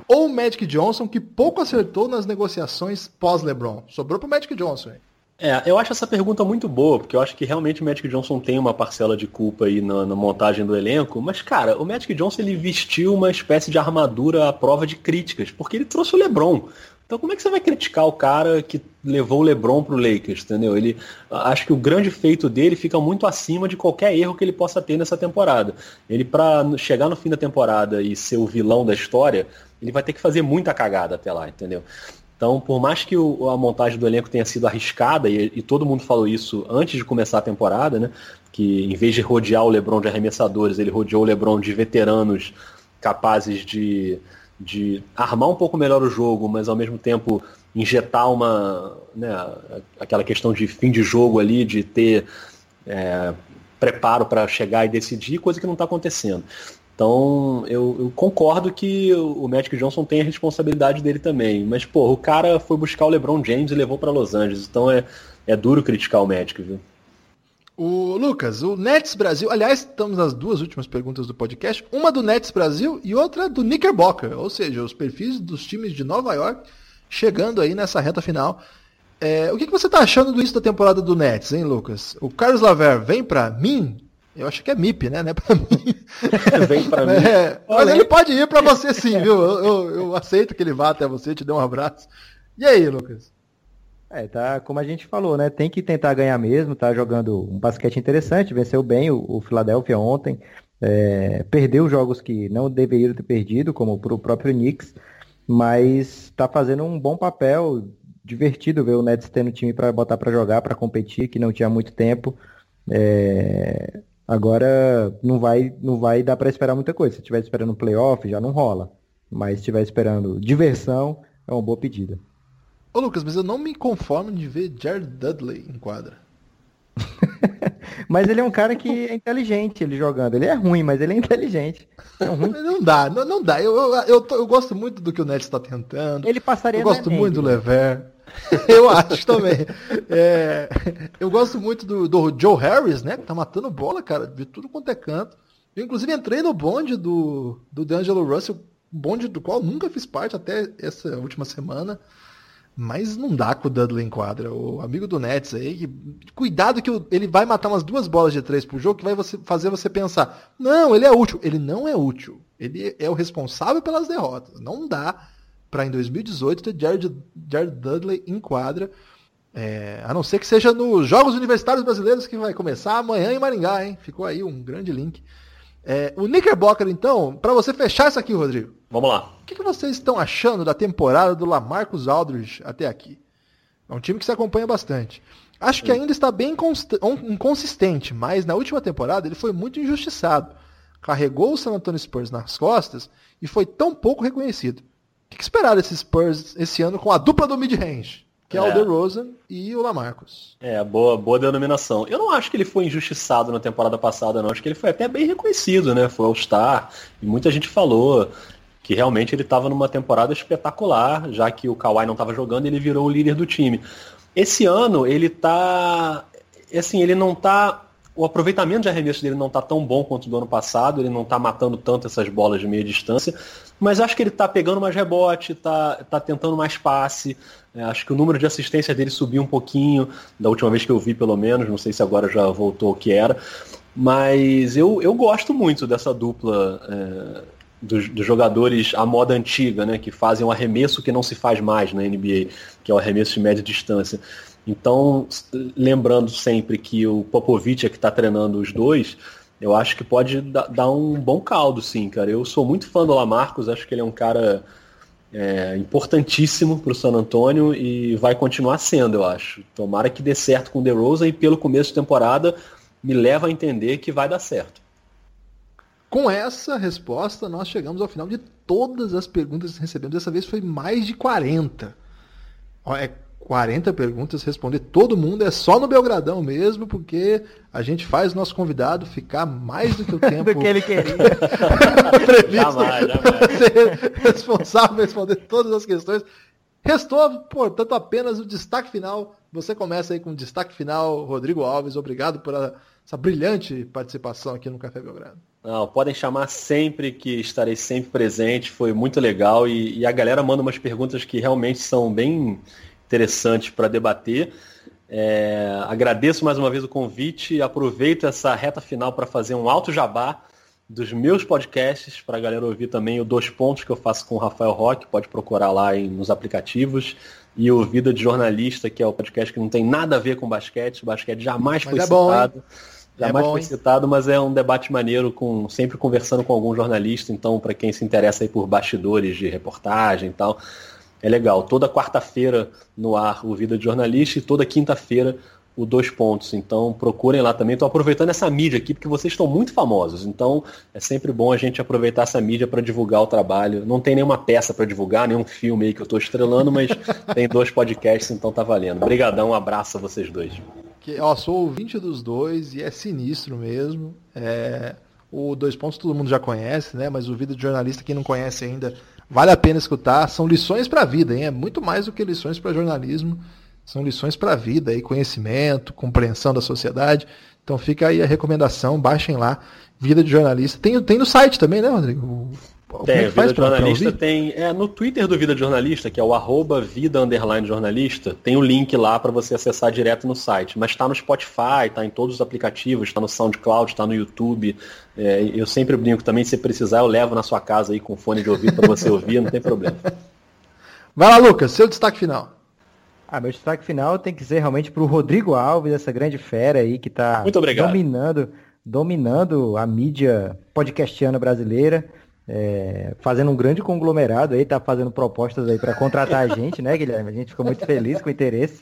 ou o Magic Johnson, que pouco acertou nas negociações pós-LeBron? Sobrou pro Magic Johnson. Hein? É, eu acho essa pergunta muito boa, porque eu acho que realmente o Magic Johnson tem uma parcela de culpa aí na, na, montagem do elenco, mas, cara, o Magic Johnson ele vestiu uma espécie de armadura à prova de críticas, porque ele trouxe o LeBron. Então como é que você vai criticar o cara que levou o LeBron pro Lakers, entendeu? Ele acho que o grande feito dele fica muito acima de qualquer erro que ele possa ter nessa temporada. Ele para chegar no fim da temporada e ser o vilão da história, ele vai ter que fazer muita cagada até lá, entendeu? Então, por mais que o, a montagem do elenco tenha sido arriscada, e, e, todo mundo falou isso antes de começar a temporada, né? Que em vez de rodear o Lebron de arremessadores, ele rodeou o Lebron de veteranos capazes de, de armar um pouco melhor o jogo, mas ao mesmo tempo injetar uma. Né, aquela questão de fim de jogo ali, de ter é, preparo para chegar e decidir, coisa que não está acontecendo. Então, eu, eu, concordo que o Magic Johnson tem a responsabilidade dele também. Mas, pô, o cara foi buscar o LeBron James e levou para Los Angeles. Então é, é duro criticar o Magic, viu? O Lucas, o Nets Brasil, aliás, estamos nas duas últimas perguntas do podcast, uma do Nets Brasil e outra do Knickerbocker, ou seja, os perfis dos times de Nova York chegando aí nessa reta final. É, o que, que você está achando do início da temporada do Nets, hein, Lucas? O Carlos Laver vem para mim eu acho que é MIP, né? Não é pra mim. Vem pra mim. É, mas ele pode ir para você sim, viu? Eu, eu, eu, aceito que ele vá até você, te dê um abraço. E aí, Lucas? É, tá, como a gente falou, né? Tem que tentar ganhar mesmo, tá jogando um basquete interessante, venceu bem o, o Philadelphia ontem, é, perdeu jogos que não deveriam ter perdido, como pro próprio Knicks, mas tá fazendo um bom papel, divertido ver o Nets tendo time para botar para jogar, para competir, que não tinha muito tempo. É... Agora não vai, não vai dar para esperar muita coisa. Se estiver esperando playoff, já não rola. Mas se estiver esperando diversão, é uma boa pedida. Ô Lucas, mas eu não me conformo de ver Jared Dudley em quadra. mas ele é um cara que é inteligente ele jogando. Ele é ruim, mas ele é inteligente. É não dá, não, não dá. Eu, eu, eu, eu, gosto muito do que o Nets está tentando. Ele passaria Eu gosto muito do Lever. eu acho também. É, eu gosto muito do, do, Joe Harris, né? Que tá matando bola, cara, de tudo quanto é canto. Eu, inclusive, entrei no bonde do, do D'Angelo Russell, bonde do qual nunca fiz parte até essa última semana. Mas não dá com o Dudley em quadra. O amigo do Nets aí, cuidado que ele vai matar umas duas bolas de três por jogo que vai você, fazer você pensar, não, ele é útil. Ele não é útil. Ele é o responsável pelas derrotas. Não dá para em 2018 ter Jared, Jared Dudley em quadra. É, a não ser que seja nos Jogos Universitários Brasileiros que vai começar amanhã em Maringá, hein? Ficou aí um grande link. É, o Knickerbocker, então, para você fechar isso aqui, Rodrigo. Vamos lá. O que, que, vocês estão achando da temporada do Lamarcus Aldridge até aqui? É um time que se acompanha bastante. Acho que ainda está bem inconsistente, mas na última temporada ele foi muito injustiçado. Carregou o San Antonio Spurs nas costas e foi tão pouco reconhecido. O que, esperar desses Spurs esse ano com a dupla do mid-range? Que é, é o DeRozan e o Lamarcus. É, boa, boa denominação. Eu não acho que ele foi injustiçado na temporada passada, não. Acho que ele foi até bem reconhecido, né? Foi All-Star. E muita gente falou que realmente ele estava numa temporada espetacular, já que o Kawhi não estava jogando, ele virou o líder do time. Esse ano ele tá. Assim, ele não tá o aproveitamento de arremesso dele não está tão bom quanto do ano passado, ele não está matando tanto essas bolas de meia distância, mas acho que ele está pegando mais rebote, está tá tentando mais passe. É, acho que o número de assistência dele subiu um pouquinho, da última vez que eu vi pelo menos, não sei se agora já voltou o que era. Mas eu, eu gosto muito dessa dupla é, dos, dos, jogadores à moda antiga, né, que fazem um arremesso que não se faz mais na NBA, que é o arremesso de média distância. Então, lembrando sempre que o Popovic é que está treinando os dois, eu acho que pode dar um bom caldo, sim, cara. Eu sou muito fã do Lamarcus, acho que ele é um cara é, importantíssimo para o San Antonio e vai continuar sendo, eu acho. Tomara que dê certo com o DeRozan e pelo começo de temporada me leva a entender que vai dar certo. Com essa resposta, nós chegamos ao final de todas as perguntas que recebemos. Dessa vez foi mais de 40. É 40 perguntas, responder todo mundo é só no Belgradão mesmo, porque a gente faz o nosso convidado ficar mais do que o tempo do que ele queria. jamais, jamais. ser responsável por responder todas as questões. Restou, portanto, apenas o destaque final. Você começa aí com o destaque final, Rodrigo Alves. Obrigado por essa brilhante participação aqui no Café Belgrado. Não, podem chamar sempre que estarei sempre presente. Foi muito legal e, e a galera manda umas perguntas que realmente são bem interessante para debater. É, agradeço mais uma vez o convite, aproveito essa reta final para fazer um alto jabá dos meus podcasts, para a galera ouvir também o Dois Pontos que eu faço com o Rafael Roque, pode procurar lá em, nos aplicativos, e o Vida de Jornalista, que é o podcast que não tem nada a ver com basquete, o basquete jamais mas foi é citado. Bom, jamais é bom, foi citado, mas é um debate maneiro, com sempre conversando com algum jornalista, então para quem se interessa aí por bastidores de reportagem e tal, é legal. Toda quarta-feira no ar o Vida de Jornalista e toda quinta-feira o Dois Pontos. Então procurem lá também. Estou aproveitando essa mídia aqui porque vocês estão muito famosos. Então é sempre bom a gente aproveitar essa mídia para divulgar o trabalho. Não tem nenhuma peça para divulgar, nenhum filme aí que eu estou estrelando, mas tem dois podcasts, então tá valendo. Obrigadão, um abraço a vocês dois. Que, ó, sou ouvinte dos dois e é sinistro mesmo. É... O Dois Pontos todo mundo já conhece, né? Mas o Vida de Jornalista, quem não conhece ainda, Vale a pena escutar, são lições para a vida, hein? É muito mais do que lições para jornalismo, são lições para a vida, aí, conhecimento, compreensão da sociedade. Então fica aí a recomendação, baixem lá, Vida de Jornalista. Tem, tem no site também, né, Rodrigo? Tem, é Vida de Jornalista tem. É, no Twitter do Vida de Jornalista, que é o arroba vida underline jornalista, tem o um link lá para você acessar direto no site. Mas está no Spotify, está em todos os aplicativos, está no SoundCloud, está no YouTube. É, eu sempre brinco também, se precisar, eu levo na sua casa aí com fone de ouvido para você ouvir, não tem problema. Vai lá, Lucas, seu destaque final. Ah, meu destaque final tem que ser realmente para o Rodrigo Alves, essa grande fera aí que está dominando, dominando a mídia podcastiana brasileira é, fazendo um grande conglomerado aí, tá fazendo propostas aí para contratar a gente, né, Guilherme? A gente ficou muito feliz com o interesse.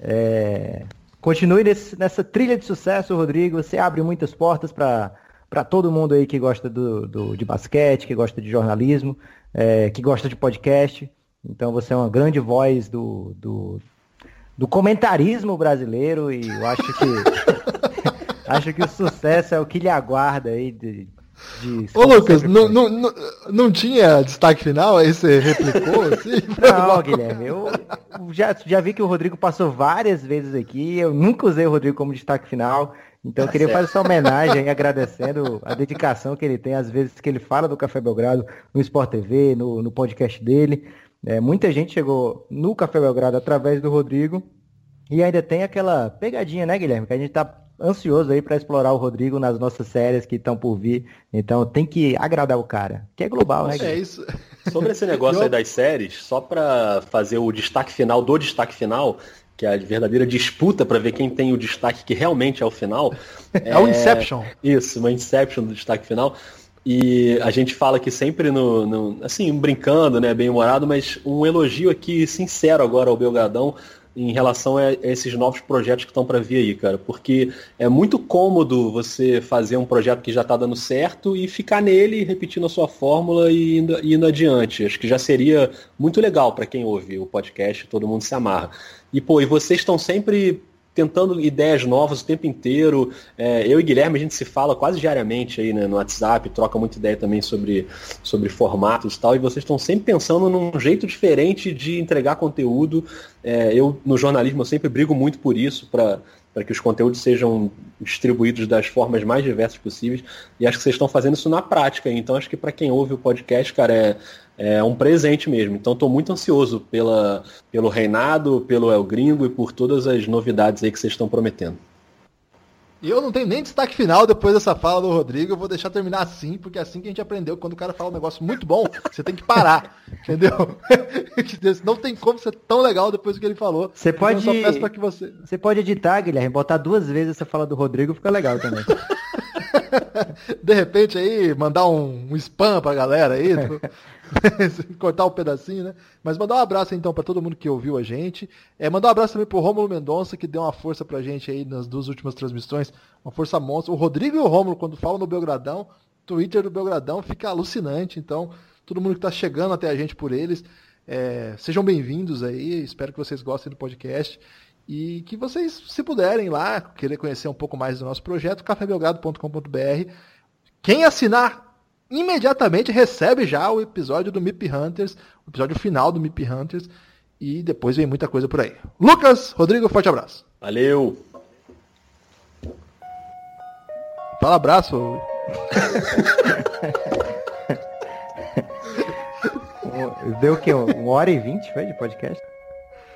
É, Continue nesse, nessa trilha de sucesso, Rodrigo. Você abre muitas portas para todo mundo aí que gosta do, do, de basquete, que gosta de jornalismo, é, que gosta de podcast. Então você é uma grande voz do, do, do comentarismo brasileiro e eu acho que acho que o sucesso é o que lhe aguarda aí de, de Ô Lucas, não, não, não, não tinha destaque final? Aí você replicou assim? Não, Guilherme, eu já, já vi que o Rodrigo passou várias vezes aqui, eu nunca usei o Rodrigo como destaque final, então eu queria fazer essa homenagem agradecendo a dedicação que ele tem, às vezes que ele fala do Café Belgrado no Sport TV, no, no podcast dele. É, muita gente chegou no Café Belgrado através do Rodrigo, e ainda tem aquela pegadinha, né, Guilherme? Que a gente tá ansioso aí para explorar o Rodrigo nas nossas séries que estão por vir. Então tem que agradar o cara, que é global, né? É isso. Sobre esse negócio aí das séries, só para fazer o destaque final do destaque final, que é a verdadeira disputa para ver quem tem o destaque que realmente é o final. é, é o Inception. Isso, uma Inception do destaque final. E a gente fala aqui sempre no, no, assim, brincando, né, bem humorado, mas um elogio aqui sincero agora ao Belgradão em relação a esses novos projetos que estão para vir aí, cara. Porque é muito cômodo você fazer um projeto que já está dando certo e ficar nele, repetindo a sua fórmula e indo, indo adiante. Acho que já seria muito legal para quem ouve o podcast, todo mundo se amarra. E, pô, e vocês estão sempre tentando ideias novas o tempo inteiro. É, eu e Guilherme, a gente se fala quase diariamente aí né, no WhatsApp, troca muita ideia também sobre, sobre formatos e tal, e vocês estão sempre pensando num jeito diferente de entregar conteúdo. É, eu, no jornalismo, eu sempre brigo muito por isso, para para que os conteúdos sejam distribuídos das formas mais diversas possíveis. E acho que vocês estão fazendo isso na prática. Então acho que para quem ouve o podcast, cara, é, é um presente mesmo. Então estou muito ansioso pela, pelo reinado, pelo El Gringo e por todas as novidades aí que vocês estão prometendo. E eu não tenho nem destaque final depois dessa fala do Rodrigo. Eu vou deixar terminar assim, porque é assim que a gente aprendeu. Quando o cara fala um negócio muito bom, você tem que parar. entendeu? não tem como ser tão legal depois do que ele falou. Você pode. Eu só peço que você... você pode editar, Guilherme, botar duas vezes essa fala do Rodrigo, fica legal também. De repente aí, mandar um, um spam pra galera aí. cortar um pedacinho, né? Mas mandar um abraço então para todo mundo que ouviu a gente. É, mandar um abraço também pro Rômulo Mendonça, que deu uma força pra gente aí nas duas últimas transmissões. Uma força monstra. O Rodrigo e o Rômulo, quando falam no Belgradão, Twitter do Belgradão fica alucinante. Então, todo mundo que tá chegando até a gente por eles, é, sejam bem-vindos aí. Espero que vocês gostem do podcast. E que vocês, se puderem lá, querer conhecer um pouco mais do nosso projeto, cafébelgrado.com.br. Quem assinar imediatamente recebe já o episódio do Mip Hunters, o episódio final do Mip Hunters, e depois vem muita coisa por aí. Lucas, Rodrigo, forte abraço. Valeu! Fala abraço. Deu o quê? Uma hora e vinte foi de podcast?